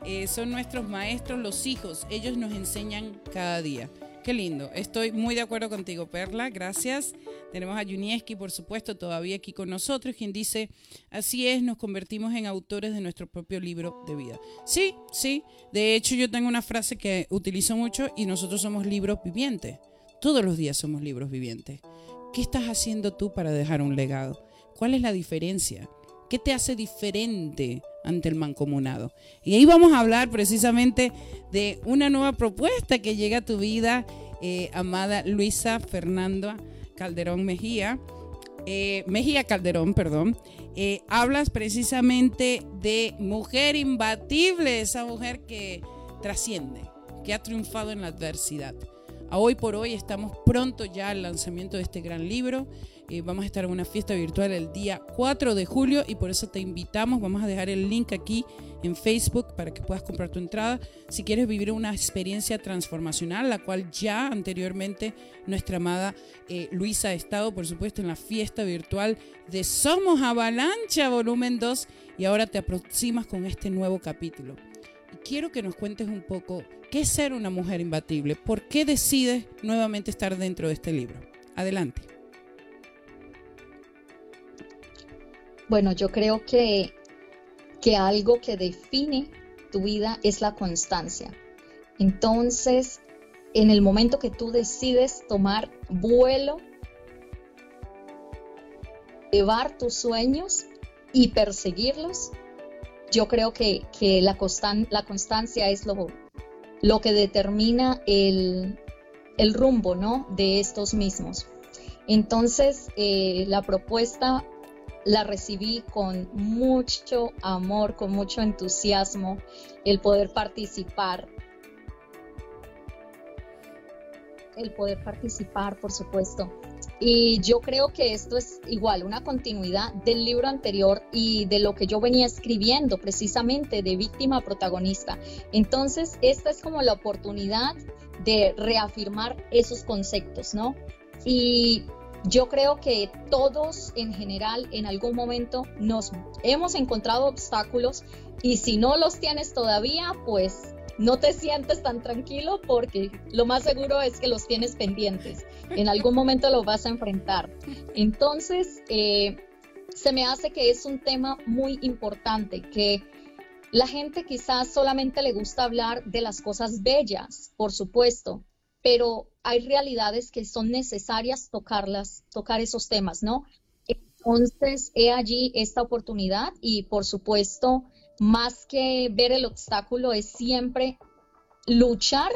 Eh, son nuestros maestros, los hijos. Ellos nos enseñan cada día. Qué lindo. Estoy muy de acuerdo contigo, Perla. Gracias. Tenemos a Junieski, por supuesto, todavía aquí con nosotros, quien dice, así es, nos convertimos en autores de nuestro propio libro de vida. Sí, sí. De hecho, yo tengo una frase que utilizo mucho y nosotros somos libros vivientes. Todos los días somos libros vivientes. ¿Qué estás haciendo tú para dejar un legado? ¿Cuál es la diferencia? ¿Qué te hace diferente ante el mancomunado? Y ahí vamos a hablar precisamente de una nueva propuesta que llega a tu vida, eh, amada Luisa Fernanda Calderón Mejía. Eh, Mejía Calderón, perdón. Eh, hablas precisamente de mujer imbatible, esa mujer que trasciende, que ha triunfado en la adversidad. A hoy por hoy estamos pronto ya al lanzamiento de este gran libro. Eh, vamos a estar en una fiesta virtual el día 4 de julio y por eso te invitamos. Vamos a dejar el link aquí en Facebook para que puedas comprar tu entrada. Si quieres vivir una experiencia transformacional, la cual ya anteriormente nuestra amada eh, Luisa ha estado, por supuesto, en la fiesta virtual de Somos Avalancha, volumen 2, y ahora te aproximas con este nuevo capítulo. Quiero que nos cuentes un poco qué es ser una mujer imbatible, por qué decides nuevamente estar dentro de este libro. Adelante. Bueno, yo creo que, que algo que define tu vida es la constancia. Entonces, en el momento que tú decides tomar vuelo, llevar tus sueños y perseguirlos, yo creo que, la, la constancia es lo, lo que determina el, rumbo ¿no? de estos mismos. Entonces, eh, la propuesta la recibí con mucho amor, con mucho entusiasmo, el poder participar. El poder participar, por supuesto. Y yo creo que esto es igual, una continuidad del libro anterior y de lo que yo venía escribiendo precisamente de víctima protagonista. Entonces, esta es como la oportunidad de reafirmar esos conceptos, ¿no? Y yo creo que todos en general en algún momento nos hemos encontrado obstáculos y si no los tienes todavía, pues no te sientes tan tranquilo porque lo más seguro es que los tienes pendientes. En algún momento los vas a enfrentar. Entonces, eh, se me hace que es un tema muy importante, que la gente quizás solamente le gusta hablar de las cosas bellas, por supuesto, pero hay realidades que son necesarias tocarlas, tocar esos temas, ¿no? Entonces, he allí esta oportunidad y por supuesto, más que ver el obstáculo, es siempre luchar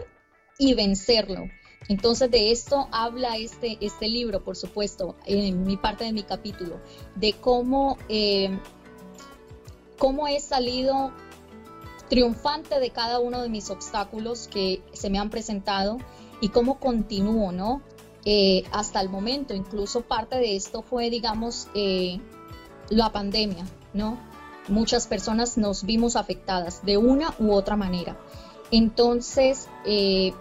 y vencerlo. Entonces de esto habla este, este libro, por supuesto, en mi parte de mi capítulo, de cómo, eh, cómo he salido triunfante de cada uno de mis obstáculos que se me han presentado y cómo continúo, ¿no? Eh, hasta el momento, incluso parte de esto fue, digamos, eh, la pandemia, ¿no? Muchas personas nos vimos afectadas de una u otra manera. Entonces, eh,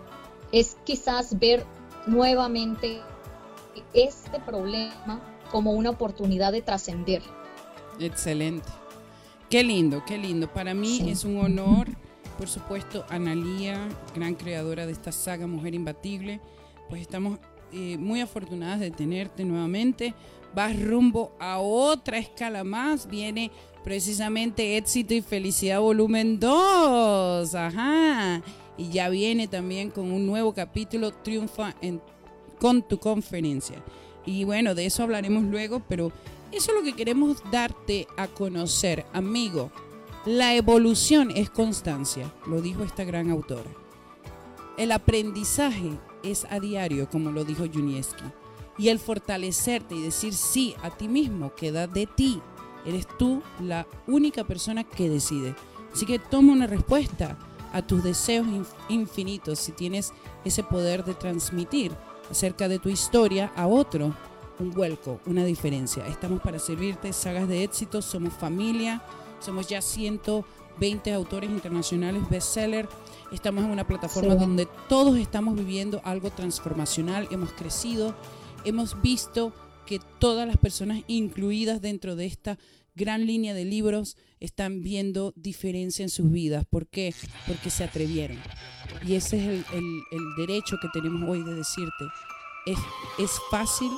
es quizás ver nuevamente este problema como una oportunidad de trascender. Excelente. Qué lindo, qué lindo. Para mí es un honor por supuesto, Analía, gran creadora de esta saga Mujer Imbatible. Pues estamos eh, muy afortunadas de tenerte nuevamente. Vas rumbo a otra escala más. Viene precisamente Éxito y Felicidad Volumen 2. Ajá. Y ya viene también con un nuevo capítulo, Triunfa en, con tu conferencia. Y bueno, de eso hablaremos luego, pero eso es lo que queremos darte a conocer, amigo. La evolución es constancia, lo dijo esta gran autora. El aprendizaje es a diario, como lo dijo Junieski. Y el fortalecerte y decir sí a ti mismo queda de ti. Eres tú la única persona que decide. Así que toma una respuesta a tus deseos infinitos si tienes ese poder de transmitir acerca de tu historia a otro un vuelco, una diferencia. Estamos para servirte, sagas de éxito, somos familia, somos ya 120 autores internacionales bestseller. Estamos en una plataforma donde todos estamos viviendo algo transformacional, hemos crecido, hemos visto que todas las personas incluidas dentro de esta gran línea de libros están viendo diferencia en sus vidas. ¿Por qué? Porque se atrevieron. Y ese es el, derecho que tenemos hoy de decirte. Es, es fácil,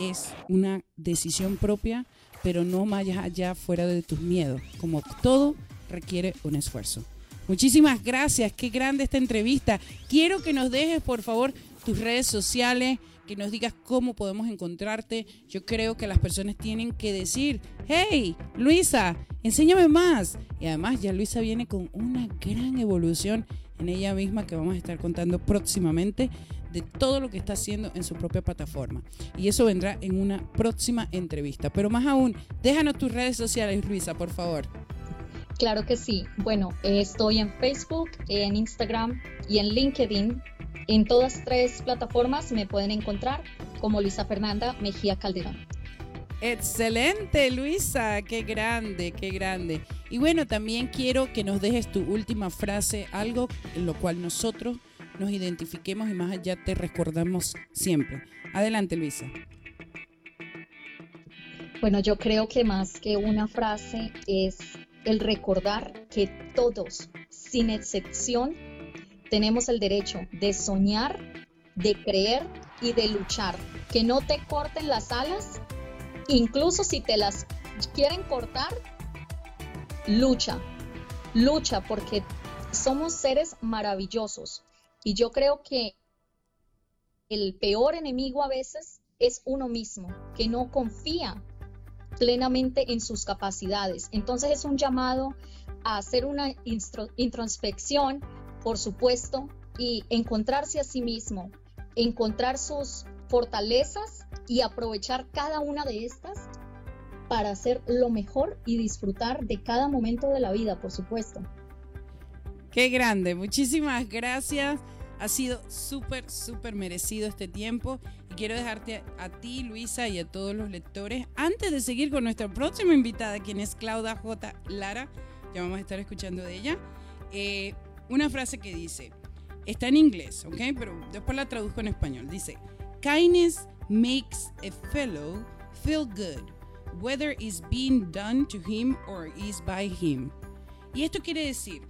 es una decisión propia, pero no vayas allá fuera de tus miedos. Como todo requiere un esfuerzo. Muchísimas gracias, qué grande esta entrevista. Quiero que nos dejes, por favor, tus redes sociales, que nos digas cómo podemos encontrarte. Yo creo que las personas tienen que decir, hey, Luisa, enséñame más. Y además ya Luisa viene con una gran evolución en ella misma que vamos a estar contando próximamente de todo lo que está haciendo en su propia plataforma. Y eso vendrá en una próxima entrevista. Pero más aún, déjanos tus redes sociales, Luisa, por favor. Claro que sí. Bueno, estoy en Facebook, en Instagram y en LinkedIn. En todas tres plataformas me pueden encontrar como Luisa Fernanda Mejía Calderón. Excelente, Luisa, qué grande, qué grande. Y bueno, también quiero que nos dejes tu última frase, algo en lo cual nosotros nos identifiquemos y más allá te recordamos siempre. Adelante, Luisa. Bueno, yo creo que más que una frase es el recordar que todos, sin excepción, tenemos el derecho de soñar, de creer y de luchar. Que no te corten las alas, incluso si te las quieren cortar, lucha, lucha porque somos seres maravillosos y yo creo que el peor enemigo a veces es uno mismo, que no confía plenamente en sus capacidades. Entonces es un llamado a hacer una introspección, por supuesto, y encontrarse a sí mismo, encontrar sus fortalezas y aprovechar cada una de estas para hacer lo mejor y disfrutar de cada momento de la vida, por supuesto. Qué grande, muchísimas gracias. Ha sido súper, súper merecido este tiempo. Y quiero dejarte a, ti, Luisa, y a todos los lectores, antes de seguir con nuestra próxima invitada, quien es Claudia J. Lara, ya vamos a estar escuchando de ella, eh, una frase que dice, está en inglés, ¿ok? Pero después la traduzco en español. Dice, kindness makes a fellow feel good, whether it's being done to him or is by him. Y esto quiere decir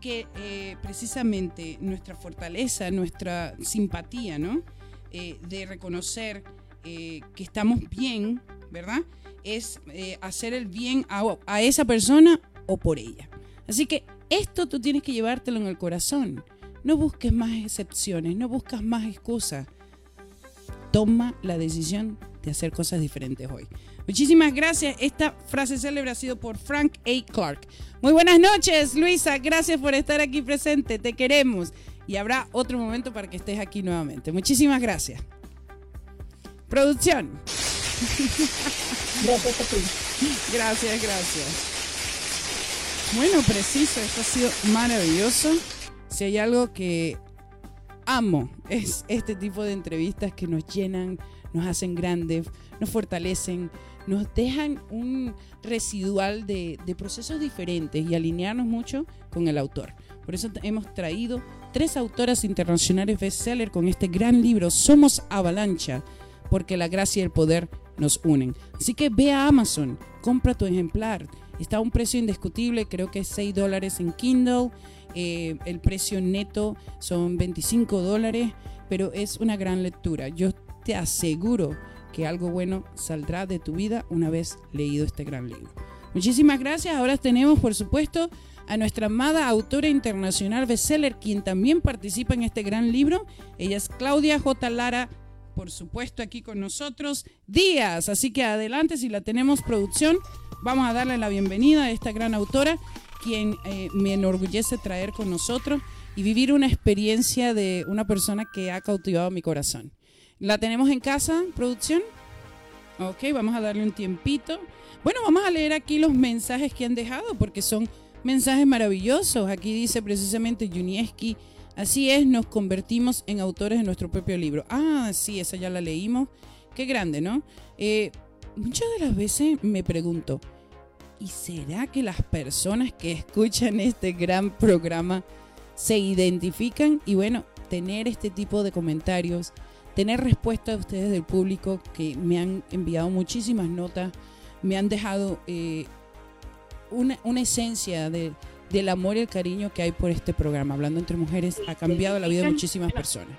que eh, precisamente nuestra fortaleza, nuestra simpatía, ¿no? Eh, de reconocer eh, que estamos bien, ¿verdad? Es hacer el bien a, a esa persona o por ella. Así que esto tú tienes que llevártelo en el corazón. No busques más excepciones, no buscas más excusas. Toma la decisión de hacer cosas diferentes hoy. Muchísimas gracias. Esta frase célebre ha sido por Frank A. Clark. Muy buenas noches, Luisa. Gracias por estar aquí presente. Te queremos. Y habrá otro momento para que estés aquí nuevamente. Muchísimas gracias. Producción. Gracias a ti. Gracias, gracias. Bueno, preciso, esto ha sido maravilloso. Si hay algo que amo, es este tipo de entrevistas que nos llenan, nos hacen grandes, nos fortalecen, nos dejan un residual de, procesos diferentes y alinearnos mucho con el autor. Por eso hemos traído tres autoras internacionales bestseller con este gran libro, Somos Avalancha, porque la gracia y el poder nos unen. Así que ve a Amazon, compra tu ejemplar. Está a un precio indiscutible, creo que es 6 dólares en Kindle. Eh, el precio neto son 25 dólares, pero es una gran lectura. Yo te aseguro que algo bueno saldrá de tu vida una vez leído este gran libro. Muchísimas gracias. Ahora tenemos, por supuesto, a nuestra amada autora internacional bestseller, quien también participa en este gran libro. Ella es Claudia J. Lara, por supuesto, aquí con nosotros. Díaz, así que adelante, si la tenemos producción, vamos a darle la bienvenida a esta gran autora, quien eh, me enorgullece traer con nosotros y vivir una experiencia de una persona que ha cautivado mi corazón. ¿La tenemos en casa, producción? Ok, vamos a darle un tiempito. Bueno, vamos a leer aquí los mensajes que han dejado porque son mensajes maravillosos. Aquí dice precisamente Junieski, así es, nos convertimos en autores de nuestro propio libro. Ah, sí, esa ya la leímos. Qué grande, ¿no? Eh, muchas de las veces me pregunto, ¿y será que las personas que escuchan este gran programa se identifican? Y bueno, tener este tipo de comentarios tener respuesta de ustedes del público que me han enviado muchísimas notas, me han dejado eh, una, esencia del amor y el cariño que hay por este programa. Hablando entre mujeres, ha cambiado la vida de muchísimas personas.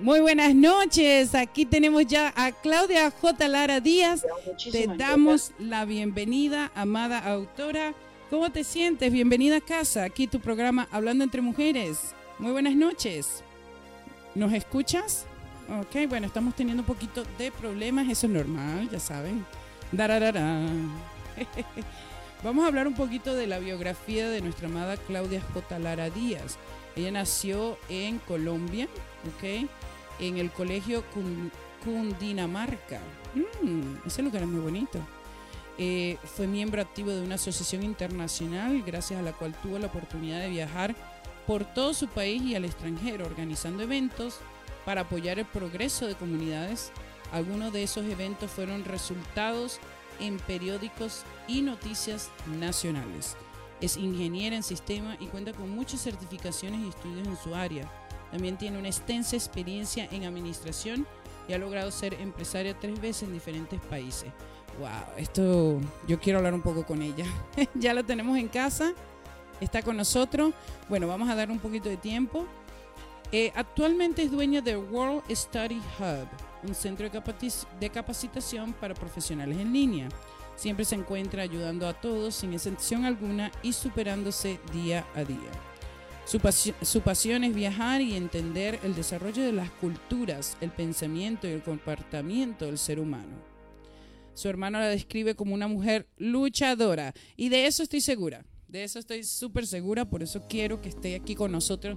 Muy buenas noches. Aquí tenemos ya a Claudia J. Lara Díaz. Te damos la bienvenida, amada autora. ¿Cómo te sientes? Bienvenida a casa. Aquí tu programa Hablando entre Mujeres. Muy buenas noches. ¿Nos escuchas? Ok, bueno, estamos teniendo un poquito de problemas, eso es normal, ya saben. Dararara. Vamos a hablar un poquito de la biografía de nuestra amada Claudia J. Lara Díaz. Ella nació en Colombia, ¿ok? En el colegio Cundinamarca. Mm, ese lugar es muy bonito. Eh, fue miembro activo de una asociación internacional, gracias a la cual tuvo la oportunidad de viajar por todo su país y al extranjero, organizando eventos para apoyar el progreso de comunidades. Algunos de esos eventos fueron resultados en periódicos y noticias nacionales. Es ingeniera en sistema y cuenta con muchas certificaciones y estudios en su área. También tiene una extensa experiencia en administración y ha logrado ser empresaria tres veces en diferentes países. Wow, esto yo quiero hablar un poco con ella. ya la tenemos en casa, está con nosotros. Bueno, vamos a dar un poquito de tiempo. Eh, actualmente es dueña de World Study Hub, un centro de capacitación para profesionales en línea. Siempre se encuentra ayudando a todos sin excepción alguna y superándose día a día. Su, su, pasión es viajar y entender el desarrollo de las culturas, el pensamiento y el comportamiento del ser humano. Su hermano la describe como una mujer luchadora y de eso estoy segura, de eso estoy súper segura, por eso quiero que esté aquí con nosotros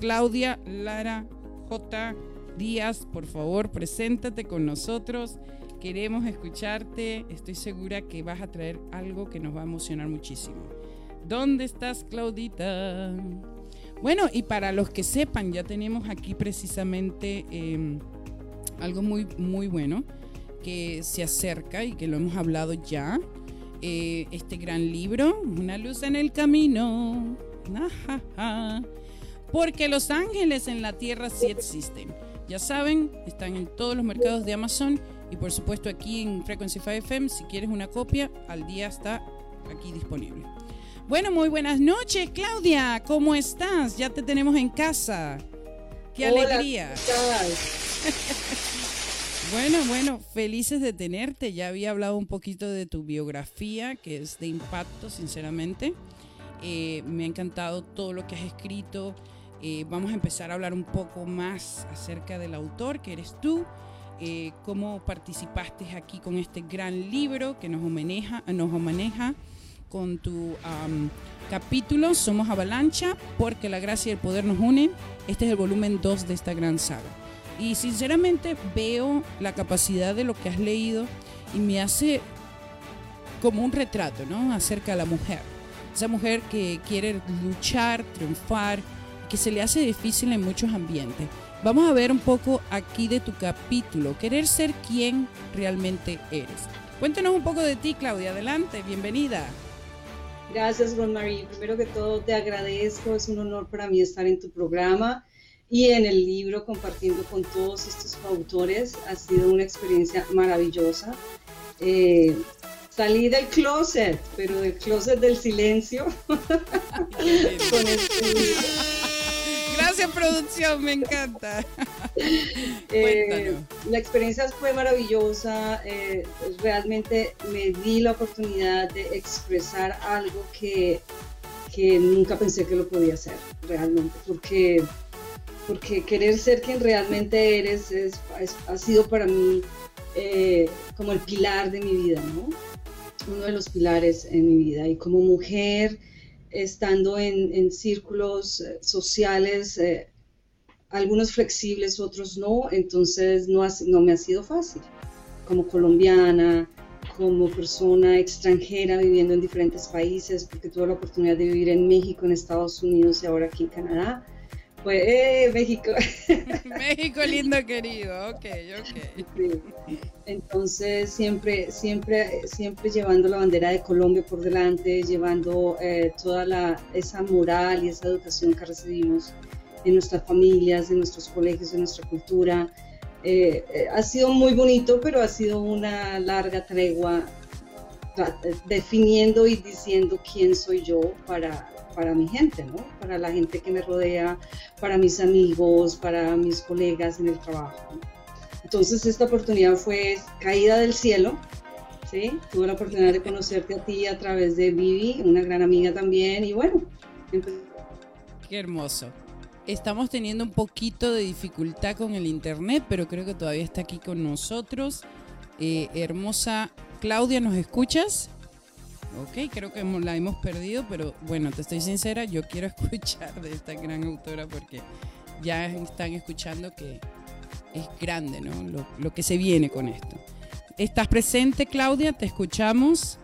Claudia Lara J. Díaz, por favor, preséntate con nosotros. Queremos escucharte. Estoy segura que vas a traer algo que nos va a emocionar muchísimo. ¿Dónde estás, Claudita? Bueno, y para los que sepan, ya tenemos aquí precisamente em, algo muy, muy bueno que se acerca y que lo hemos hablado ya. Eh, este gran libro, Una luz en el camino. Porque los ángeles en la tierra sí existen. Ya saben, están en todos los mercados de Amazon y por supuesto aquí en Frequency 5 FM. Si quieres una copia, al día está aquí disponible. Bueno, muy buenas noches, Claudia. ¿Cómo estás? Ya te tenemos en casa. ¡Qué alegría! bueno, bueno, felices de tenerte. Ya había hablado un poquito de tu biografía, que es de impacto, sinceramente. Eh, me ha encantado todo lo que has escrito. Eh, vamos a empezar a hablar un poco más acerca del autor, que eres tú, eh, cómo participaste aquí con este gran libro que nos homenaja, nos maneja con tu capítulo Somos Avalancha, porque la gracia y el poder nos unen. Este es el volumen 2 de esta gran saga. Y sinceramente veo la capacidad de lo que has leído y me hace como un retrato, ¿no? Acerca de la mujer. Esa mujer que quiere luchar, triunfar, que se le hace difícil en muchos ambientes. Vamos a ver un poco aquí de tu capítulo, querer ser quien realmente eres. Cuéntanos un poco de ti, Claudia. Adelante, bienvenida. Gracias, Marie. Primero que todo, te agradezco. Es un honor para mí estar en tu programa y en el libro compartiendo con todos estos autores. Ha sido una experiencia maravillosa. Eh, salí del closet, pero del closet del silencio. con este Gracias, producción, me encanta. Eh, la experiencia fue maravillosa. Eh, realmente me di la oportunidad de expresar algo que, que nunca pensé que lo podía hacer, realmente, porque, porque querer ser quien realmente eres es, ha sido para mí eh, como el pilar de mi vida, ¿no? Uno de los pilares en mi vida. Y como mujer, estando en, círculos eh, sociales, eh, algunos flexibles, otros no, entonces no, no me ha sido fácil. Como colombiana, como persona extranjera viviendo en diferentes países, porque tuve la oportunidad de vivir en México, en Estados Unidos y ahora aquí en Canadá. Pues, eh, México. México lindo querido, ok, ok. Entonces, siempre, siempre, siempre llevando la bandera de Colombia por delante, llevando eh, toda la, esa moral y esa educación que recibimos en nuestras familias, en nuestros colegios, en nuestra cultura. Eh, eh, ha sido muy bonito, pero ha sido una larga tregua definiendo y diciendo quién soy yo para, para mi gente, ¿no? Para la gente que me rodea, para mis amigos, para mis colegas en el trabajo. Entonces esta oportunidad fue caída del cielo, ¿sí? Tuve la oportunidad de conocerte a ti a través de Vivi, una gran amiga también, y bueno. Qué hermoso. Estamos teniendo un poquito de dificultad con el internet, pero creo que todavía está aquí con nosotros. Eh, hermosa Claudia, ¿nos escuchas? Ok, creo que la hemos perdido, pero bueno, te estoy sincera, yo quiero escuchar de esta gran autora porque ya están escuchando que es grande, ¿no? Lo, lo que se viene con esto. ¿Estás presente, Claudia? ¿Te escuchamos?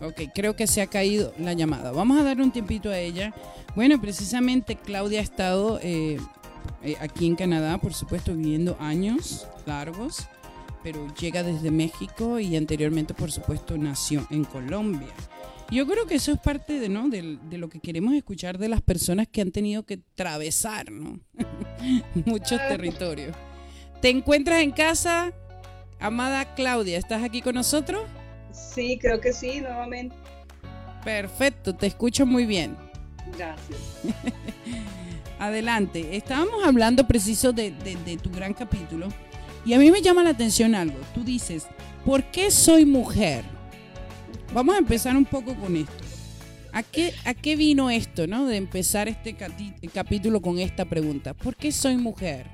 Ok, creo que se ha caído la llamada. Vamos a dar un tiempito a ella. Bueno, precisamente Claudia ha estado eh, eh, aquí en Canadá, por supuesto, viviendo años largos, pero llega desde México y anteriormente, por supuesto, nació en Colombia. Yo creo que eso es parte de, ¿no? de, de lo que queremos escuchar de las personas que han tenido que atravesar ¿no? muchos territorios. ¿Te encuentras en casa, amada Claudia? ¿Estás aquí con nosotros? Sí, creo que sí, nuevamente. Perfecto, te escucho muy bien. Gracias. Adelante, estábamos hablando preciso de, tu gran capítulo y a mí me llama la atención algo. Tú dices, ¿por qué soy mujer? Vamos a empezar un poco con esto. ¿A qué, ¿A qué vino esto, no? De empezar este capítulo con esta pregunta. ¿Por qué soy mujer?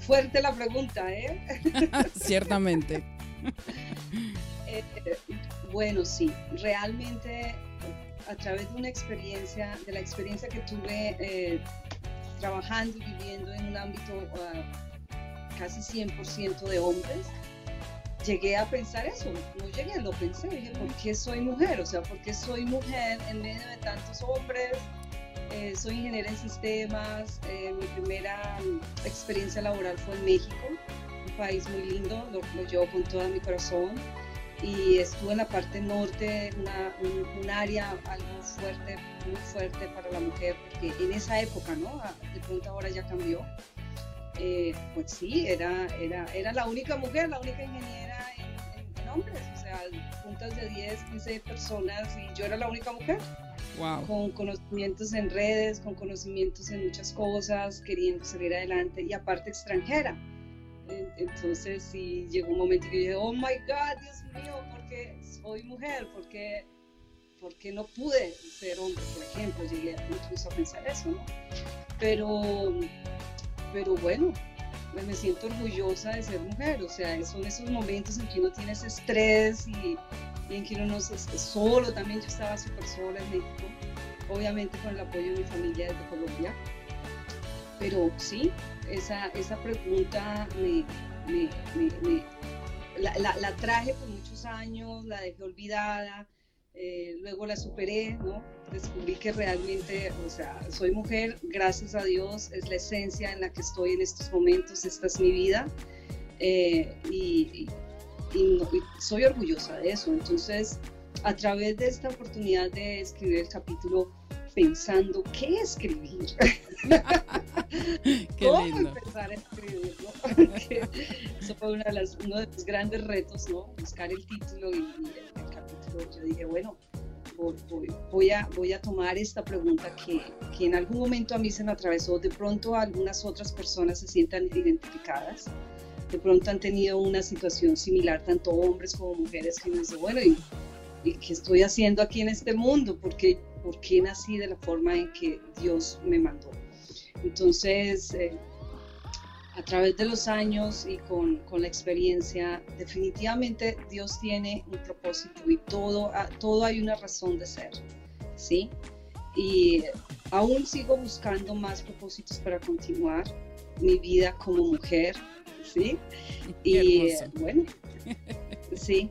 Fuerte la pregunta, ¿eh? Ciertamente. Eh, bueno, sí, realmente a través de una experiencia, de la experiencia que tuve eh, trabajando y viviendo en un ámbito uh, casi 100% de hombres, llegué a pensar eso, no llegué, lo pensé, dije, ¿por qué soy mujer? O sea, ¿por qué soy mujer en medio de tantos hombres? Eh, soy ingeniera en sistemas, mi primera experiencia laboral fue en México, un país muy lindo, lo, lo llevo con todo mi corazón y estuve en la parte norte, una, un, área algo fuerte, muy fuerte para la mujer, porque en esa época, ¿no? Ah, de pronto ahora ya cambió. Eh, pues sí, era, era, era la única mujer, la única ingeniera en, hombres, o sea, juntas de 10, 15 personas y yo era la única mujer. Wow. Con conocimientos en redes, con conocimientos en muchas cosas, queriendo salir adelante y aparte extranjera. Entonces sí llegó un momento que dije, oh my God, Dios mío, porque soy mujer, porque porque no pude ser hombre, por ejemplo, llegué incluso a pensar eso, ¿no? Pero, pero bueno, pues me siento orgullosa de ser mujer, o sea, son esos momentos en que uno tiene ese estrés y, en que uno no se solo, también yo estaba súper sola en México, obviamente con el apoyo de mi familia desde Colombia, pero sí, esa, esa pregunta me, la, traje por muchos años, la dejé olvidada, eh, luego la superé, ¿no? Descubrí que realmente, o sea, soy mujer, gracias a Dios, es la esencia en la que estoy en estos momentos, esta es mi vida eh, y, soy orgullosa de eso. Entonces, a través de esta oportunidad de escribir el capítulo, pensando qué escribir. ¿Cómo empezar a escribirlo? Eso fue uno de, los grandes retos, ¿no? Buscar el título y, el, capítulo. Yo dije, bueno, voy, a, voy a tomar esta pregunta que, que, en algún momento a mí se me atravesó. De pronto algunas otras personas se sientan identificadas. De pronto han tenido una situación similar, tanto hombres como mujeres, que me dicen, bueno, ¿y, ¿y qué estoy haciendo aquí en este mundo? Porque por qué nací de la forma en que Dios me mandó. Entonces, eh, a través de los años y con, con, la experiencia, definitivamente Dios tiene un propósito y todo, ah, todo hay una razón de ser, ¿sí? Y aún sigo buscando más propósitos para continuar mi vida como mujer, ¿sí? y bueno, sí,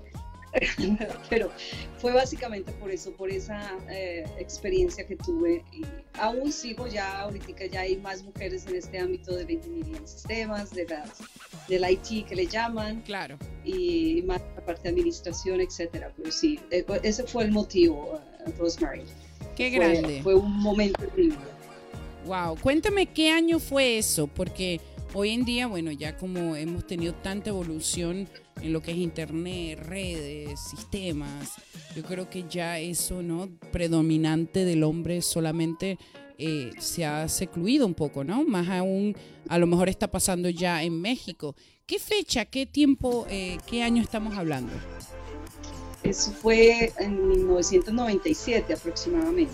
pero fue básicamente por eso, por esa eh, experiencia que tuve. Y aún sigo ya, ahorita ya hay más mujeres en este ámbito de ingeniería en sistemas, de las, del IT que le llaman. Claro. Y más la parte de administración, etcétera. Pero sí, eh, ese fue el motivo, uh, Rosemary. Qué grande. Fue un momento increíble. Wow, cuéntame qué año fue eso, porque hoy en día, bueno, ya como hemos tenido tanta evolución en lo que es internet, redes, sistemas. Yo creo que ya eso, ¿no? Predominante del hombre solamente eh, se ha secluido un poco, ¿no? Más aún, a lo mejor está pasando ya en México. ¿Qué fecha, qué tiempo, eh, qué año estamos hablando? Eso fue en 1997 aproximadamente.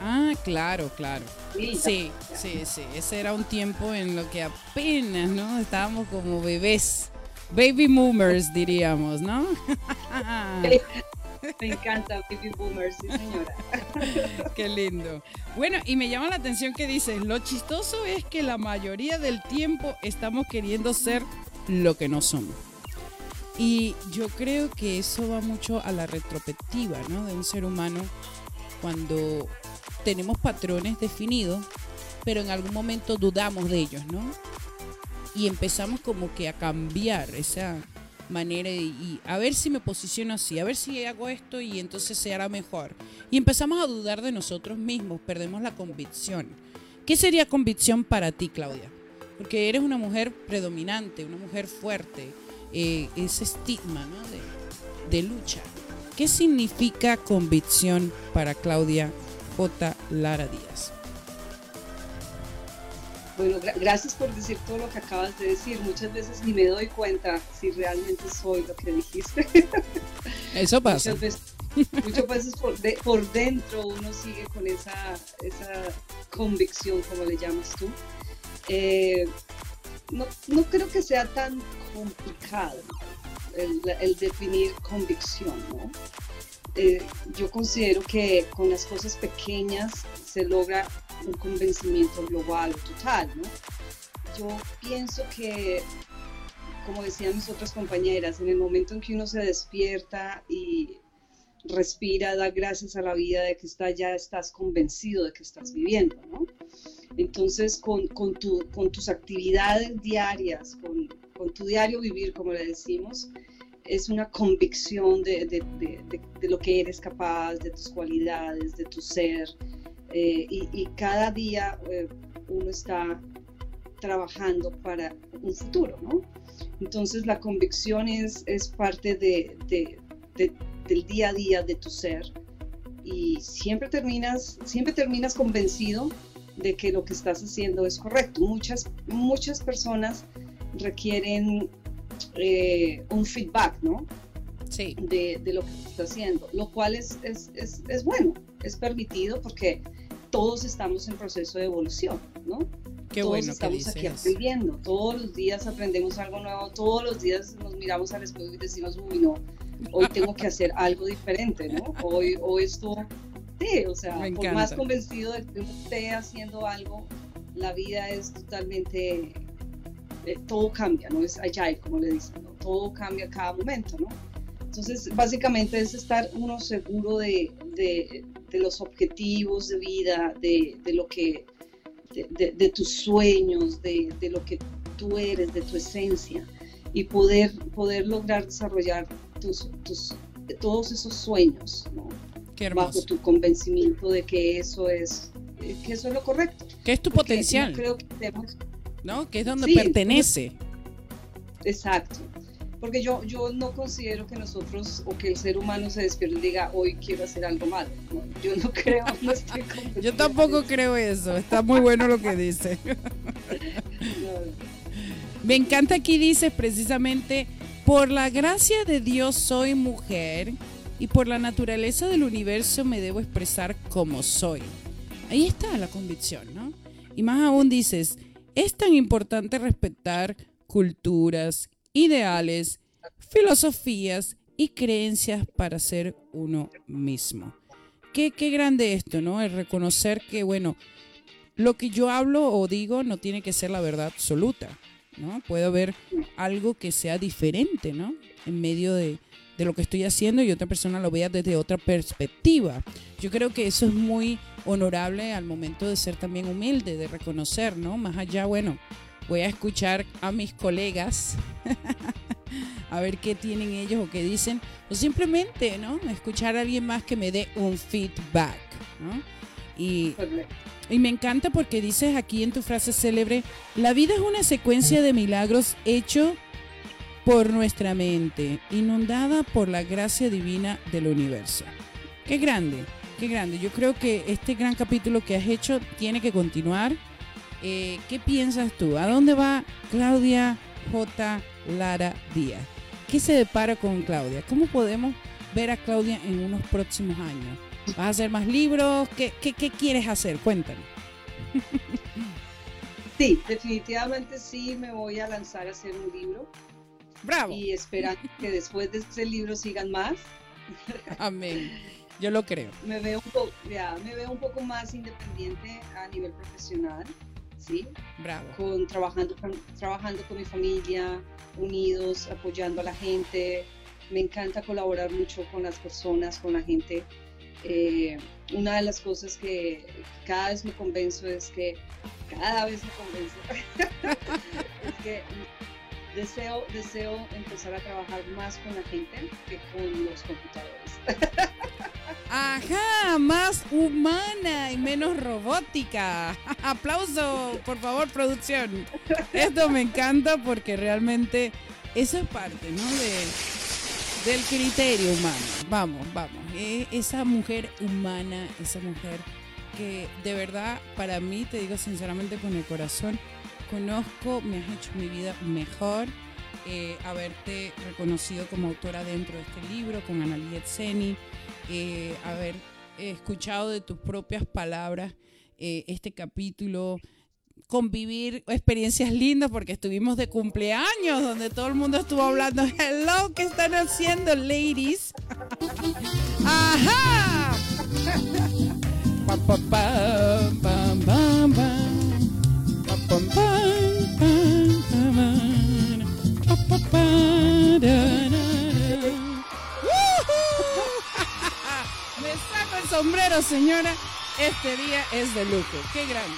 Ah, claro, claro. Sí, sí, sí. Ese era un tiempo en lo que apenas, ¿no? Estábamos como bebés. Baby boomers, diríamos, ¿no? Me encanta Baby Boomers, sí señora. Qué lindo. Bueno, y me llama la atención que dices, lo chistoso es que la mayoría del tiempo estamos queriendo ser lo que no somos. Y yo creo que eso va mucho a la retrospectiva, ¿no? De un ser humano cuando tenemos patrones definidos, pero en algún momento dudamos de ellos, ¿no? Y empezamos como que a cambiar esa manera y a ver si me posiciono así, a ver si hago esto y entonces se hará mejor. Y empezamos a dudar de nosotros mismos, perdemos la convicción. ¿Qué sería convicción para ti, Claudia? Porque eres una mujer predominante, una mujer fuerte, eh, ese estigma ¿no? de, de lucha. ¿Qué significa convicción para Claudia J. Lara Díaz? Bueno, gracias por decir todo lo que acabas de decir. Muchas veces ni me doy cuenta si realmente soy lo que dijiste. Eso pasa. Muchas veces, muchas veces por, dentro uno sigue con esa, esa convicción, como le llamas tú. Eh, no, no, creo que sea tan complicado el, definir convicción, ¿no? Eh, yo considero que con las cosas pequeñas se logra un convencimiento global o total, ¿no? Yo pienso que, como decían mis otras compañeras, en el momento en que uno se despierta y respira, da gracias a la vida de que está, ya estás convencido de que estás viviendo, ¿no? Entonces, con, con, tu, con tus actividades diarias, con, con, tu diario vivir, como le decimos, es una convicción de, de, de, de, lo que eres capaz, de tus cualidades, de tu ser, eh, y, cada día eh, uno está trabajando para un futuro, ¿no? Entonces la convicción es, es parte de, del día a día de tu ser y siempre terminas, siempre terminas convencido de que lo que estás haciendo es correcto. Muchas, muchas personas requieren eh, un feedback, ¿no? Sí. De, de, lo que estás haciendo, lo cual es, es, es, es bueno, es permitido porque todos estamos en proceso de evolución, ¿no? Qué todos bueno estamos que aquí aprendiendo, todos los días aprendemos algo nuevo, todos los días nos miramos al espejo y decimos, uy, no, hoy tengo que hacer algo diferente, ¿no? Hoy, o esto, sí, o sea, por más convencido de que esté haciendo algo, la vida es totalmente, todo cambia, ¿no? Es agile, como le dicen, ¿no? Todo cambia a cada momento, ¿no? Entonces, básicamente es estar uno seguro de, de, de los objetivos de vida, de, de lo que, de, tus sueños, de, lo que tú eres, de tu esencia, y poder, poder lograr desarrollar tus, tus, todos esos sueños, ¿no? bajo tu convencimiento de que eso es, que eso es lo correcto. Que es tu potencial. Creo que ¿No? Que es donde pertenece. Exacto porque yo, yo no considero que nosotros o que el ser humano se despierte y diga hoy quiero hacer algo malo. yo no creo, no estoy Yo tampoco creo eso, está muy bueno lo que dice. Me encanta aquí dice precisamente, por la gracia de Dios soy mujer y por la naturaleza del universo me debo expresar como soy. Ahí está la convicción, ¿no? Y más aún dices, es tan importante respetar culturas, ideales, filosofías y creencias para ser uno mismo. Qué, qué grande esto, ¿no? El reconocer que, bueno, lo que yo hablo o digo no tiene que ser la verdad absoluta, ¿no? Puede haber algo que sea diferente, ¿no? En medio de, de lo que estoy haciendo y otra persona lo vea desde otra perspectiva. Yo creo que eso es muy honorable al momento de ser también humilde, de reconocer, ¿no? Más allá, bueno, voy a escuchar a mis colegas a ver qué tienen ellos o qué dicen, o simplemente, ¿no? Escuchar a alguien más que me dé un feedback, ¿no? Y, y me encanta porque dices aquí en tu frase célebre, la vida es una secuencia de milagros hecho por nuestra mente, inundada por la gracia divina del universo. Qué grande, qué grande. Yo creo que este gran capítulo que has hecho tiene que continuar eh, ¿Qué piensas tú? ¿A dónde va Claudia J. Lara Díaz? ¿Qué se depara con Claudia? ¿Cómo podemos ver a Claudia en unos próximos años? ¿Vas a hacer más libros? ¿Qué, qué, qué quieres hacer? Cuéntame. Sí, definitivamente sí me voy a lanzar a hacer un libro. Bravo. Y esperando que después de ese libro sigan más. Amén. Yo lo creo. Me veo un poco, ya, me veo un poco más independiente a nivel profesional, ¿sí? Bravo. Con, trabajando, trabajando con mi familia, unidos, apoyando a la gente. Me encanta colaborar mucho con las personas, con la gente. Eh, una de las cosas que cada vez me convenzo es que cada vez me convenzo es que deseo, deseo empezar a trabajar más con la gente que con los computadores. Ajá, más humana y menos robótica. Aplauso, por favor, producción. Esto me encanta porque realmente esa es parte, ¿no? De, del criterio humano. Vamos, vamos. E, esa mujer humana, esa mujer que de verdad para mí, te digo sinceramente con el corazón, conozco, me has hecho mi vida mejor. Eh, haberte reconocido como autora dentro de este libro con Analia Seni, eh, haber escuchado de tus propias palabras eh, este capítulo, convivir experiencias lindas porque estuvimos de cumpleaños donde todo el mundo estuvo hablando, hello, ¿qué están haciendo, ladies? Ajá. Me saco el sombrero, señora. Este día es de lujo. Qué grande.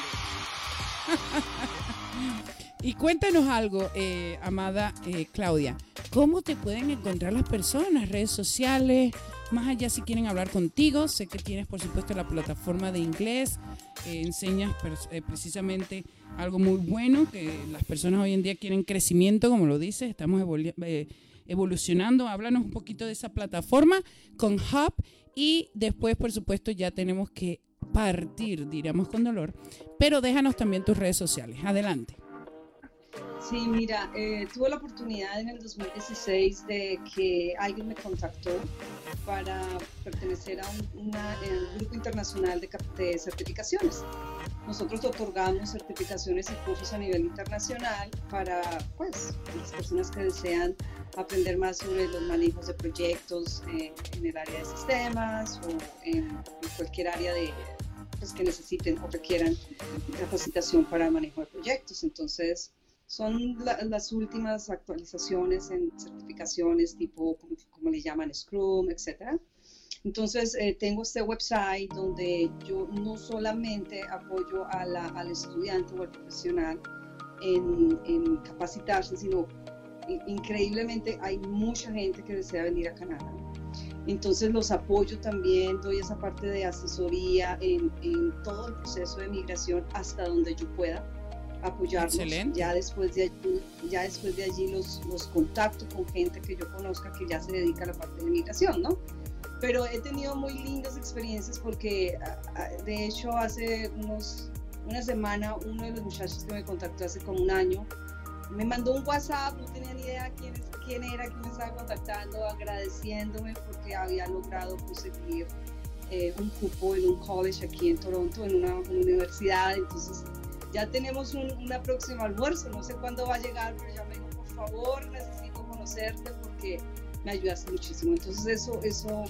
y cuéntanos algo, eh, amada eh, Claudia. ¿Cómo te pueden encontrar las personas? Redes sociales, más allá si quieren hablar contigo, sé que tienes por supuesto la plataforma de inglés, eh, enseñas eh, precisamente algo muy bueno, que las personas hoy en día quieren crecimiento, como lo dices, estamos eh, evolucionando. Háblanos un poquito de esa plataforma con Hub y después por supuesto ya tenemos que partir, diríamos con dolor, pero déjanos también tus redes sociales. Adelante. Sí, mira, eh, tuve la oportunidad en el 2016 de que alguien me contactó para pertenecer a un grupo internacional de, certificaciones. Nosotros otorgamos certificaciones y cursos a nivel internacional para pues, las personas que desean aprender más sobre los manejos de proyectos eh, en el área de sistemas o en, cualquier área de, pues, que necesiten o requieran capacitación para manejo de proyectos. Entonces, son las últimas actualizaciones en certificaciones tipo, como, le llaman, Scrum, etc. Entonces, eh, tengo este website donde yo no solamente apoyo a la, al estudiante o al profesional en, en capacitarse, sino increíblemente hay mucha gente que desea venir a Canadá. Entonces los apoyo también, doy esa parte de asesoría en, en todo el proceso de migración hasta donde yo pueda apoyarnos. Ya después de allí, ya después de allí los, los contacto con gente que yo conozca que ya se dedica a la parte de migración, ¿no? Pero he tenido muy lindas experiencias porque, de hecho, hace unos, una semana uno de los muchachos que me contactó hace como un año me mandó un WhatsApp, no tenía ni idea quién, quién era, quién me estaba contactando, agradeciéndome porque había logrado conseguir eh, un cupo en un college aquí en Toronto, en una, una universidad. Entonces, ya tenemos un, próximo almuerzo, no sé cuándo va a llegar, pero ya me dijo, por favor, necesito conocerte porque me ayudaste muchísimo. Entonces eso, eso,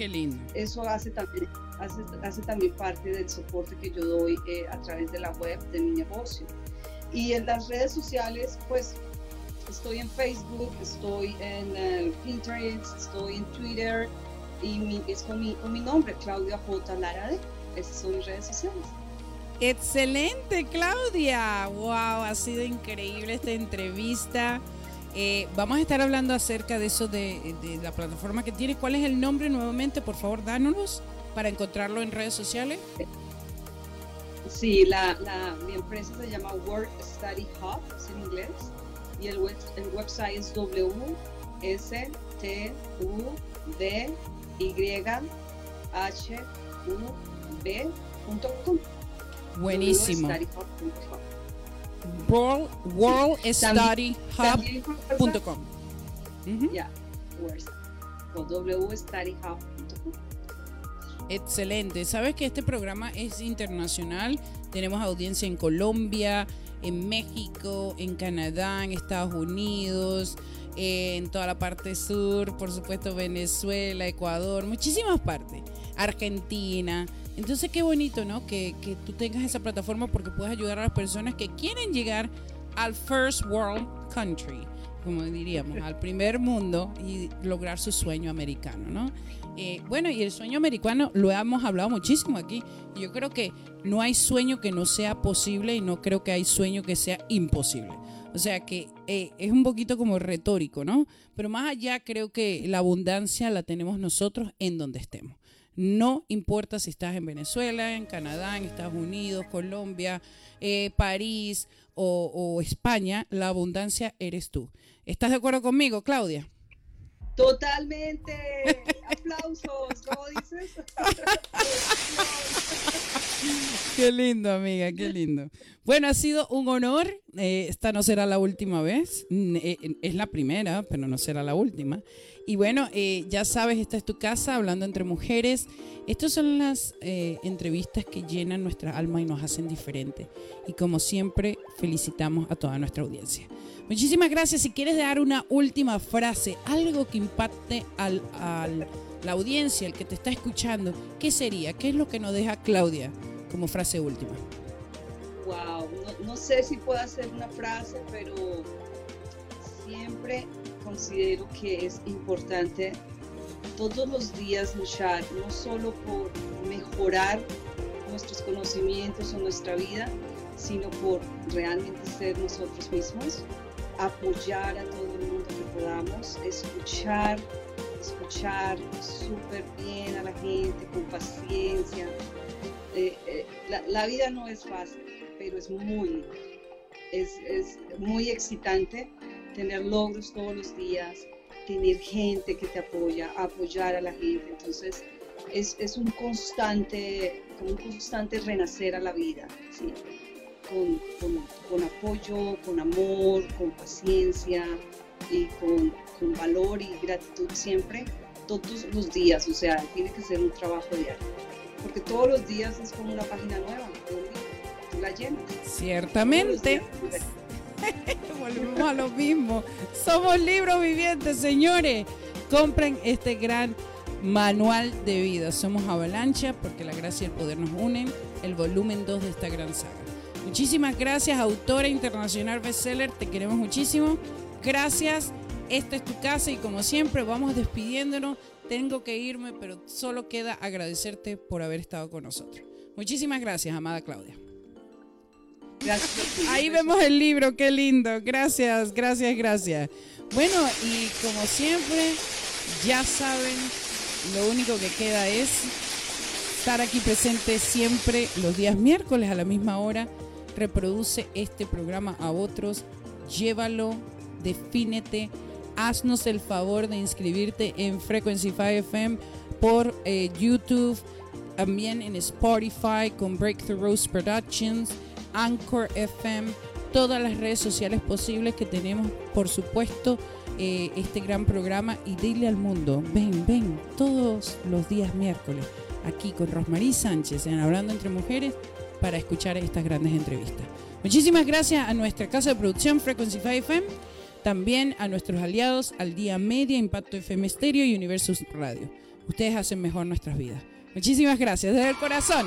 eso hace también, hace, hace también parte del soporte que yo doy eh, a través de la web de mi negocio. Y en las redes sociales, pues estoy en Facebook, estoy en eh, Pinterest, estoy en Twitter y es con mi, con mi nombre, Claudia J. Lara Esas son mis redes sociales. Excelente, Claudia. Wow, ha sido increíble esta entrevista. Eh, vamos a estar hablando acerca de eso de, la plataforma que tiene. ¿Cuál es el nombre nuevamente? Por favor, dánoslos para encontrarlo en redes sociales. Sí, la, mi empresa se llama Work Study Hub, es en inglés, y el, web, el website es www.studyyhub.com. Buenísimo. WorldStudyHub.com. Ya, www.studyhub.com. Excelente. Sabes que este programa es internacional. Tenemos audiencia en Colombia, en México, en Canadá, en Estados Unidos, en toda la parte sur, por supuesto Venezuela, Ecuador, muchísimas partes. Argentina. Entonces qué bonito, ¿no? Que, que tú tengas esa plataforma porque puedes ayudar a las personas que quieren llegar al First World Country, como diríamos, al primer mundo y lograr su sueño americano, ¿no? Eh, bueno, y el sueño americano lo hemos hablado muchísimo aquí. Yo creo que no hay sueño que no sea posible y no creo que hay sueño que sea imposible. O sea que eh, es un poquito como retórico, ¿no? Pero más allá creo que la abundancia la tenemos nosotros en donde estemos. No importa si estás en Venezuela, en Canadá, en Estados Unidos, Colombia, eh, París o, España, la abundancia eres tú. ¿Estás de acuerdo conmigo, Claudia? Totalmente. Aplausos, ¿cómo dices? qué lindo, amiga, qué lindo. Bueno, ha sido un honor. Eh, esta no será la última vez. Eh, es la primera, pero no será la última. Y bueno, eh, ya sabes, esta es tu casa, hablando entre mujeres. Estas son las entrevistas que llenan nuestra alma y nos hacen diferente. Y como siempre, felicitamos a toda nuestra audiencia. Muchísimas gracias. Si quieres dar una última frase, algo que impacte al, la audiencia, el que te está escuchando, ¿qué sería? ¿Qué es lo que nos deja Claudia como frase última? Wow, no, sé si puedo hacer una frase, pero siempre considero que es importante todos los días luchar, no solo por mejorar nuestros conocimientos o nuestra vida, sino por realmente ser nosotros mismos apoyar a todo el mundo que podamos, escuchar, escuchar súper bien a la gente, con paciencia. Eh, eh, la, vida no es fácil, pero es muy Es, es muy excitante tener logros todos los días, tener gente que te apoya, apoyar a la gente. Entonces, es, es un constante, como un constante renacer a la vida. ¿sí? con, apoyo, con amor, con paciencia y con, valor y gratitud siempre, todos los días. O sea, tiene que ser un trabajo diario. Porque todos los días es como una página nueva, tú la llenas. Ciertamente. Volvemos a lo mismo. Somos libros vivientes, señores. Compren este gran manual de vida. Somos Avalancha porque la gracia y el poder nos unen. El volumen 2 de esta gran saga. Muchísimas gracias, autora internacional bestseller, te queremos muchísimo. Gracias, esta es tu casa y como siempre vamos despidiéndonos. Tengo que irme, pero solo queda agradecerte por haber estado con nosotros. Muchísimas gracias, amada Claudia. Ahí vemos el libro, qué lindo. Gracias, gracias, gracias. Bueno, y como siempre, ya saben, lo único que queda es estar aquí presente siempre los días miércoles a la misma hora. Reproduce este programa a otros, llévalo, defínete, haznos el favor de inscribirte en Frequency 5 FM por eh, YouTube, también en Spotify con Breakthrough Rose Productions, Anchor FM, todas las redes sociales posibles que tenemos, por supuesto, eh, este gran programa y dile al mundo, ven, ven, todos los días miércoles, aquí con Rosmarie Sánchez en Hablando entre Mujeres para escuchar estas grandes entrevistas. Muchísimas gracias a nuestra casa de producción Frequency 5 FM, también a nuestros aliados al Día Media, Impacto FM Stereo y Universus Radio. Ustedes hacen mejor nuestras vidas. Muchísimas gracias desde el corazón.